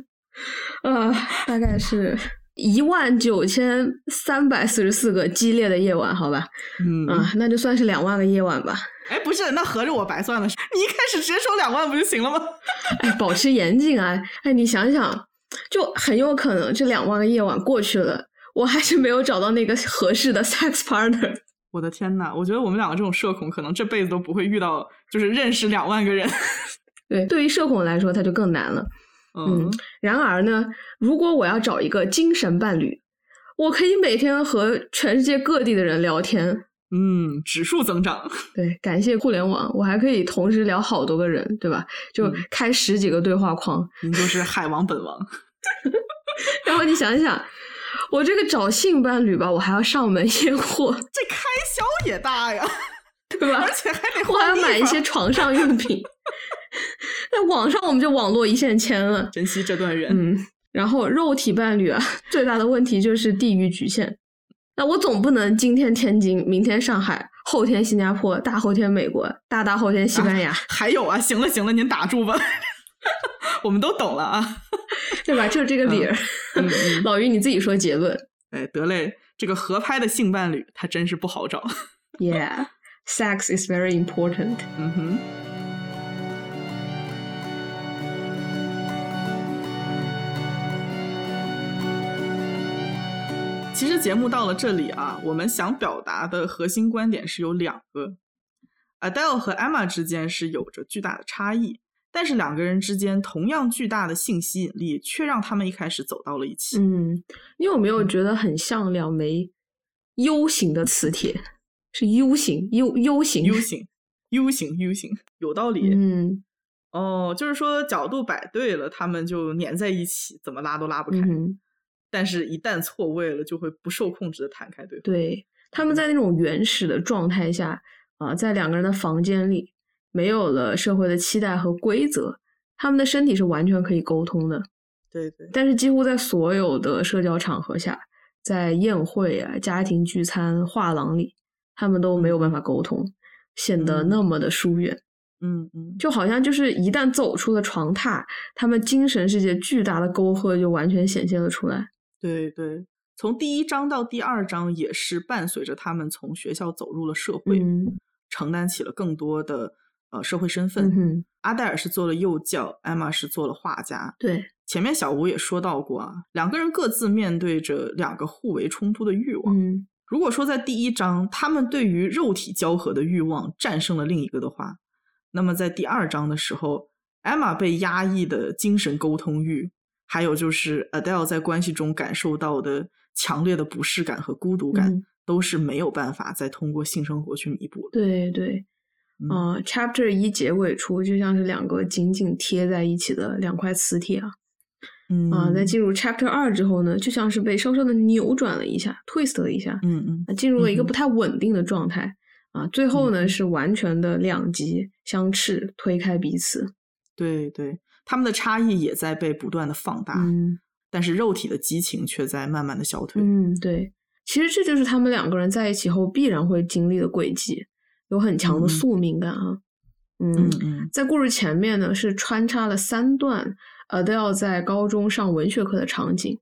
呃，大概是一万九千三百四十四个激烈的夜晚，好吧？嗯啊，那就算是两万个夜晚吧。哎，不是，那合着我白算了。你一开始直接说两万不就行了吗？哎，保持严谨啊！哎，你想想，就很有可能这两万个夜晚过去了，我还是没有找到那个合适的 sex partner。我的天呐，我觉得我们两个这种社恐，可能这辈子都不会遇到，就是认识两万个人。对，对于社恐来说，它就更难了。嗯，然而呢，如果我要找一个精神伴侣，我可以每天和全世界各地的人聊天。嗯，指数增长。对，感谢互联网，我还可以同时聊好多个人，对吧？就开十几个对话框。您就是海王本王。然后你想想，我这个找性伴侣吧，我还要上门验货，这开销也大呀，对吧？而且还得我还要买一些床上用品。那网上我们就网络一线牵了，珍惜这段缘。嗯，然后肉体伴侣啊，最大的问题就是地域局限。那我总不能今天天津，明天上海，后天新加坡，大后天美国，大大后天西班牙。啊、还有啊，行了行了，您打住吧，我们都懂了啊，对吧？就是这个理儿。老于你自己说结论。哎，得嘞，这个合拍的性伴侣，他真是不好找。Yeah, sex is very important. 嗯哼。其实节目到了这里啊，我们想表达的核心观点是有两个，Adele 和 Emma 之间是有着巨大的差异，但是两个人之间同样巨大的性吸引力，却让他们一开始走到了一起。嗯，你有没有觉得很像两枚 U 型的磁铁？是 U 型，U U 型，U 型，U 型，U 型，有道理。嗯，哦，就是说角度摆对了，他们就粘在一起，怎么拉都拉不开。嗯但是，一旦错位了，就会不受控制的弹开对方。对，他们在那种原始的状态下啊、呃，在两个人的房间里，没有了社会的期待和规则，他们的身体是完全可以沟通的。对对。但是，几乎在所有的社交场合下，在宴会啊、家庭聚餐、画廊里，他们都没有办法沟通，显得那么的疏远。嗯嗯，就好像就是一旦走出了床榻，他们精神世界巨大的沟壑就完全显现了出来。对对，从第一章到第二章也是伴随着他们从学校走入了社会，嗯、承担起了更多的呃社会身份。嗯、阿黛尔是做了幼教，艾玛是做了画家。对，前面小吴也说到过啊，两个人各自面对着两个互为冲突的欲望。嗯，如果说在第一章他们对于肉体交合的欲望战胜了另一个的话，那么在第二章的时候，艾玛被压抑的精神沟通欲。还有就是 Adele 在关系中感受到的强烈的不适感和孤独感，嗯、都是没有办法再通过性生活去弥补的。对对，啊、嗯 uh,，Chapter 一结尾处就像是两个紧紧贴在一起的两块磁铁啊。嗯啊，在进入 Chapter 二之后呢，就像是被稍稍的扭转了一下，twist 了一下，嗯嗯，进入了一个不太稳定的状态、嗯、啊。最后呢，是完全的两极相斥，推开彼此。对对。他们的差异也在被不断的放大，嗯，但是肉体的激情却在慢慢的消退。嗯，对，其实这就是他们两个人在一起后必然会经历的轨迹，有很强的宿命感啊。嗯嗯嗯，在故事前面呢是穿插了三段 Adele 在高中上文学课的场景，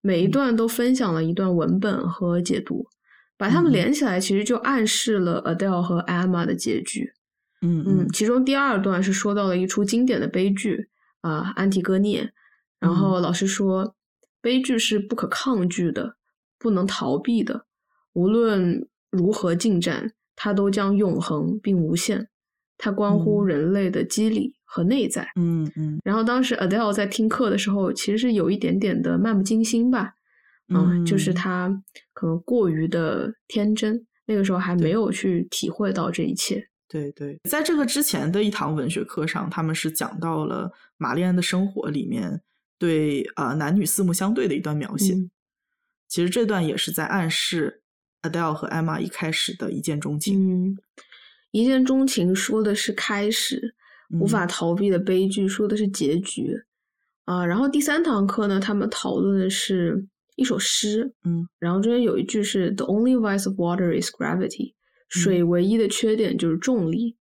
每一段都分享了一段文本和解读，把它们连起来，其实就暗示了 Adele 和 Emma 的结局。嗯嗯，其中第二段是说到了一出经典的悲剧。啊，安提戈涅。然后老师说，嗯、悲剧是不可抗拒的，不能逃避的。无论如何进展，它都将永恒并无限。它关乎人类的机理和内在。嗯嗯。然后当时 Adele 在听课的时候，其实是有一点点的漫不经心吧。嗯，就是他可能过于的天真，那个时候还没有去体会到这一切。对对，在这个之前的一堂文学课上，他们是讲到了玛丽安的生活里面对啊、呃、男女四目相对的一段描写。嗯、其实这段也是在暗示 Adele 和 Emma 一开始的一见钟情。嗯，一见钟情说的是开始，嗯、无法逃避的悲剧说的是结局啊、呃。然后第三堂课呢，他们讨论的是一首诗。嗯，然后中间有一句是 “The only vice of water is gravity”。水唯一的缺点就是重力，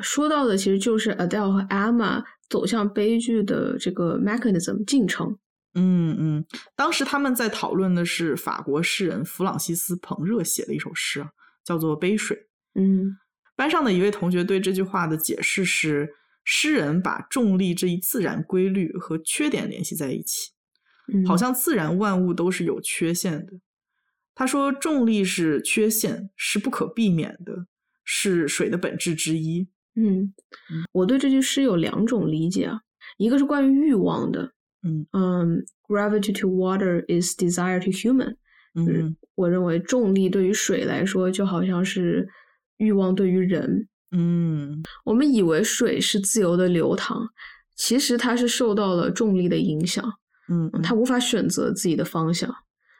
说到的其实就是 Adele 和 Emma 走向悲剧的这个 mechanism 进程。嗯嗯，当时他们在讨论的是法国诗人弗朗西斯·彭热写的一首诗，叫做《杯水》。嗯班上的一位同学对这句话的解释是：诗人把重力这一自然规律和缺点联系在一起，嗯，好像自然万物都是有缺陷的。他说，重力是缺陷，是不可避免的，是水的本质之一。嗯，我对这句诗有两种理解啊，一个是关于欲望的，嗯嗯，gravity to water is desire to human，嗯我认为重力对于水来说就好像是欲望对于人。嗯我们以为水是自由的流淌，其实它是受到了重力的影响，嗯，它无法选择自己的方向。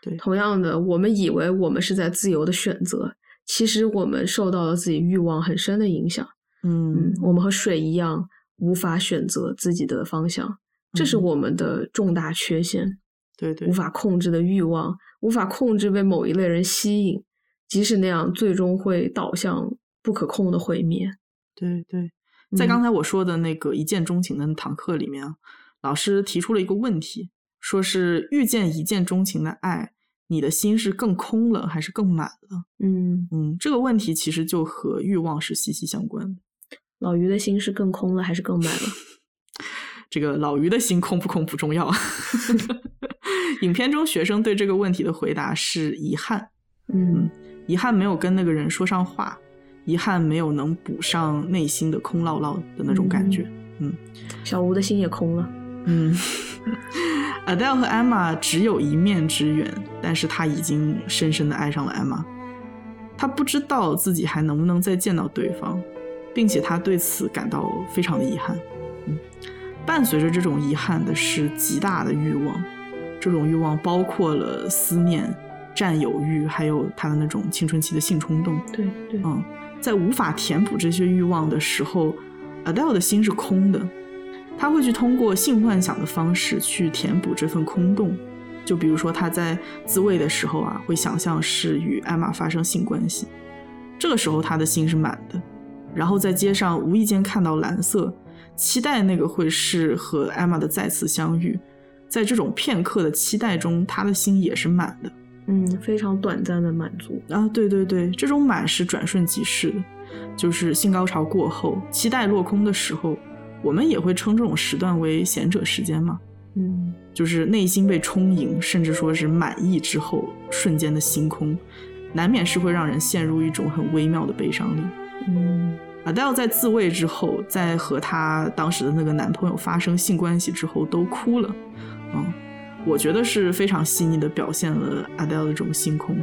对同样的，我们以为我们是在自由的选择，其实我们受到了自己欲望很深的影响。嗯嗯，我们和水一样，无法选择自己的方向，这是嗯我们的重大缺陷。对对无，法控制的欲望，无法控制被某一类人吸引，即使那样，最终会导向不可控的毁灭。对对，在嗯刚才我说的那个一见钟情的那堂课里面啊，老师提出了一个问题，说是遇见一见钟情的爱，你的心是更空了还是更满了？嗯，嗯，这个问题其实就和欲望是息息相关的。老于的心是更空了还是更满了？这个老于的心空不空不重要啊。影片中学生对这个问题的回答是遗憾，嗯遗憾没有跟那个人说上话，遗憾没有能补上内心的空落落的那种感觉。嗯小吴的心也空了。嗯，Adele 和 Emma 只有一面之缘，但是他已经深深的爱上了 Emma。他不知道自己还能不能再见到对方，并且他对此感到非常的遗憾。嗯，伴随着这种遗憾的是极大的欲望，这种欲望包括了思念、占有欲，还有他的那种青春期的性冲动。对对，嗯，在无法填补这些欲望的时候，Adele 的心是空的，他会去通过性幻想的方式去填补这份空洞。就比如说他在自慰的时候啊，会想象是与艾玛发生性关系，这个时候他的心是满的。然后在街上无意间看到蓝色，期待那个会是和艾玛的再次相遇。在这种片刻的期待中，他的心也是满的。嗯，非常短暂的满足。啊，对对对，这种满是转瞬即逝的，就是性高潮过后，期待落空的时候，我们也会称这种时段为贤者时间嘛，嗯就是内心被充盈，甚至说是满意之后瞬间的星空，难免是会让人陷入一种很微妙的悲伤里。嗯 Adele 在自慰之后，在和她当时的那个男朋友发生性关系之后，都哭了。嗯，我觉得是非常细腻的表现了 Adele 的这种星空。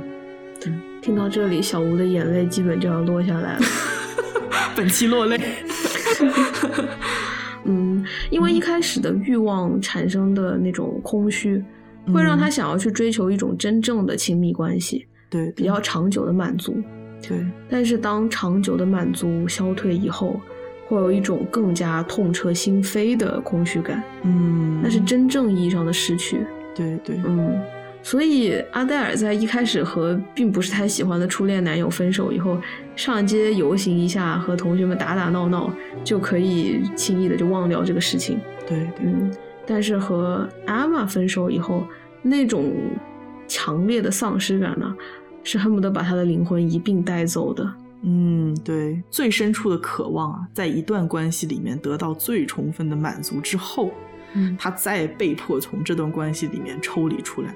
听到这里，小吴的眼泪基本就要落下来了。本期落泪。嗯，因为一开始的欲望产生的那种空虚，会让他嗯想要去追求一种真正的亲密关系，对比较长久的满足。对，但是当长久的满足消退以后，会有一种更加痛彻心扉的空虚感，嗯，那是真正意义上的失去。对对，嗯，所以阿黛尔在一开始和并不是太喜欢的初恋男友分手以后，上街游行一下，和同学们打打闹闹，就可以轻易的就忘掉这个事情。对对，嗯，但是和阿玛分手以后，那种强烈的丧失感呢，是恨不得把他的灵魂一并带走的。嗯，对，最深处的渴望啊，在一段关系里面得到最充分的满足之后，嗯他再被迫从这段关系里面抽离出来，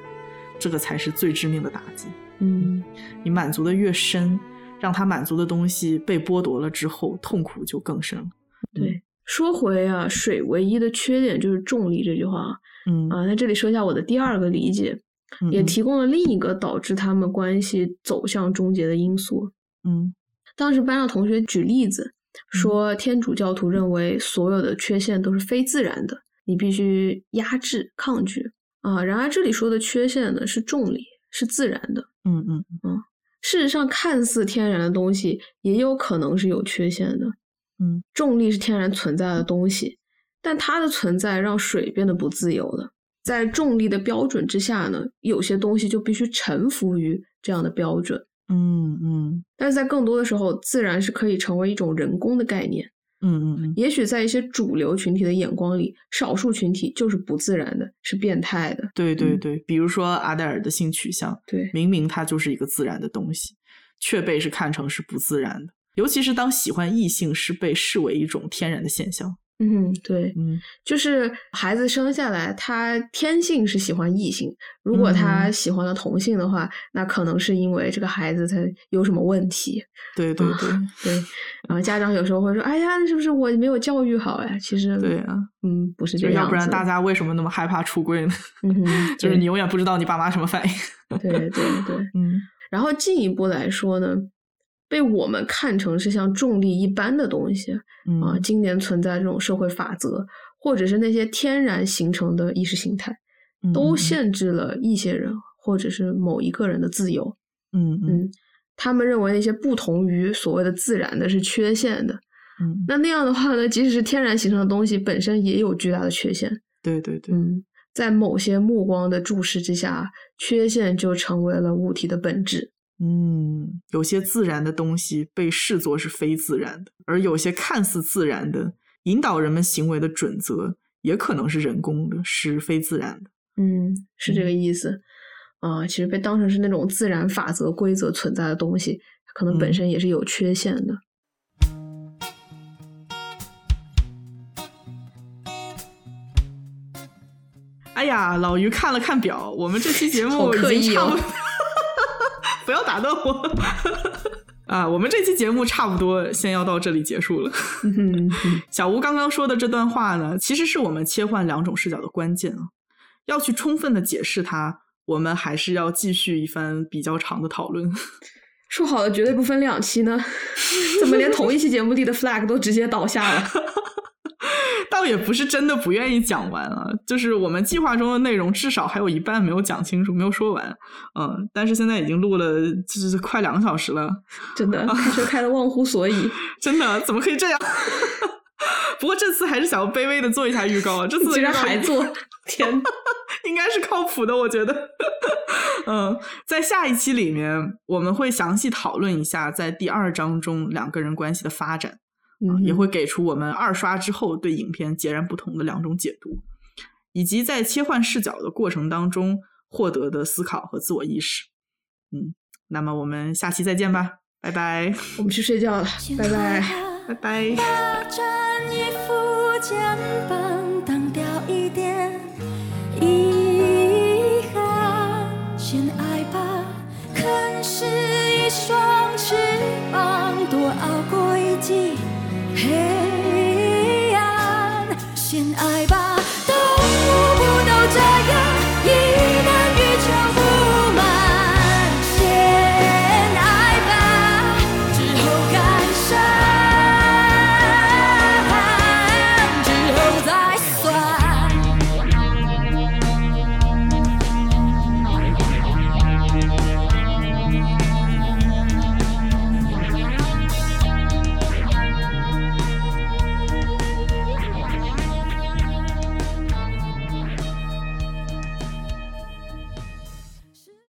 这个才是最致命的打击。嗯你满足的越深，让他满足的东西被剥夺了之后，痛苦就更深了。对。说回啊，水唯一的缺点就是重力这句话啊。嗯啊，那这里说一下我的第二个理解，嗯也提供了另一个导致他们关系走向终结的因素。嗯当时班上同学举例子说，天主教徒认为所有的缺陷都是非自然的，你必须压制、抗拒啊。然而这里说的缺陷呢，是重力，是自然的。嗯嗯事实上，看似天然的东西也有可能是有缺陷的。嗯，重力是天然存在的东西，但它的存在让水变得不自由了。在重力的标准之下呢，有些东西就必须臣服于这样的标准。嗯嗯但是在更多的时候，自然是可以成为一种人工的概念。嗯嗯嗯，也许在一些主流群体的眼光里，少数群体就是不自然的，是变态的。对对嗯对，比如说阿黛尔的性取向，对，明明它就是一个自然的东西，却被是看成是不自然的。尤其是当喜欢异性是被视为一种天然的现象。嗯，对，嗯就是孩子生下来，他天性是喜欢异性。如果他嗯喜欢了同性的话，那可能是因为这个孩子他有什么问题。对对对、对，然后家长有时候会说：“哎呀，是不是我没有教育好呀？”其实，对啊，嗯，不是就这样。要不然大家为什么那么害怕出柜呢？嗯，就是你永远不知道你爸妈什么反应。对对对。嗯然后进一步来说呢，被我们看成是像重力一般的东西啊，嗯今年存在这种社会法则，或者是那些天然形成的意识形态，都嗯限制了一些人或者是某一个人的自由。嗯嗯嗯，他们认为那些不同于所谓的自然的是缺陷的。嗯，那那样的话呢，即使是天然形成的东西本身也有巨大的缺陷。对对对，嗯，在某些目光的注视之下，缺陷就成为了物体的本质。嗯，有些自然的东西被视作是非自然的，而有些看似自然的引导人们行为的准则，也可能是人工的，是非自然的。嗯，是这个意思。啊、其实被当成是那种自然法则、规则存在的东西，可能本嗯身也是有缺陷的。哎呀，老于看了看表，我们这期节 目已经差不多，不要打断我。啊，我们这期节目差不多先要到这里结束了。小吴刚刚说的这段话呢，其实是我们切换两种视角的关键啊。要去充分的解释它，我们还是要继续一番比较长的讨论。说好的绝对不分两期呢？怎么连同一期节目里的 flag 都直接倒下了？倒也不是真的不愿意讲完啊，就是我们计划中的内容至少还有一半没有讲清楚，没有说完。嗯，但是现在已经录了，就是快两个小时了，真的开车开的忘乎所以，真的怎么可以这样？不过这次还是想要卑微的做一下预告啊，这次的居然还做，天！应该是靠谱的，我觉得。嗯，在下一期里面，我们会详细讨论一下在第二章中两个人关系的发展，嗯也会给出我们二刷之后对影片截然不同的两种解读，以及在切换视角的过程当中获得的思考和自我意识。嗯，那么我们下期再见吧，拜拜，我们去睡觉了，拜拜。拜拜。肩膀挡掉一点遗憾，先爱吧，啃是一双翅膀，多熬过一季黑暗先爱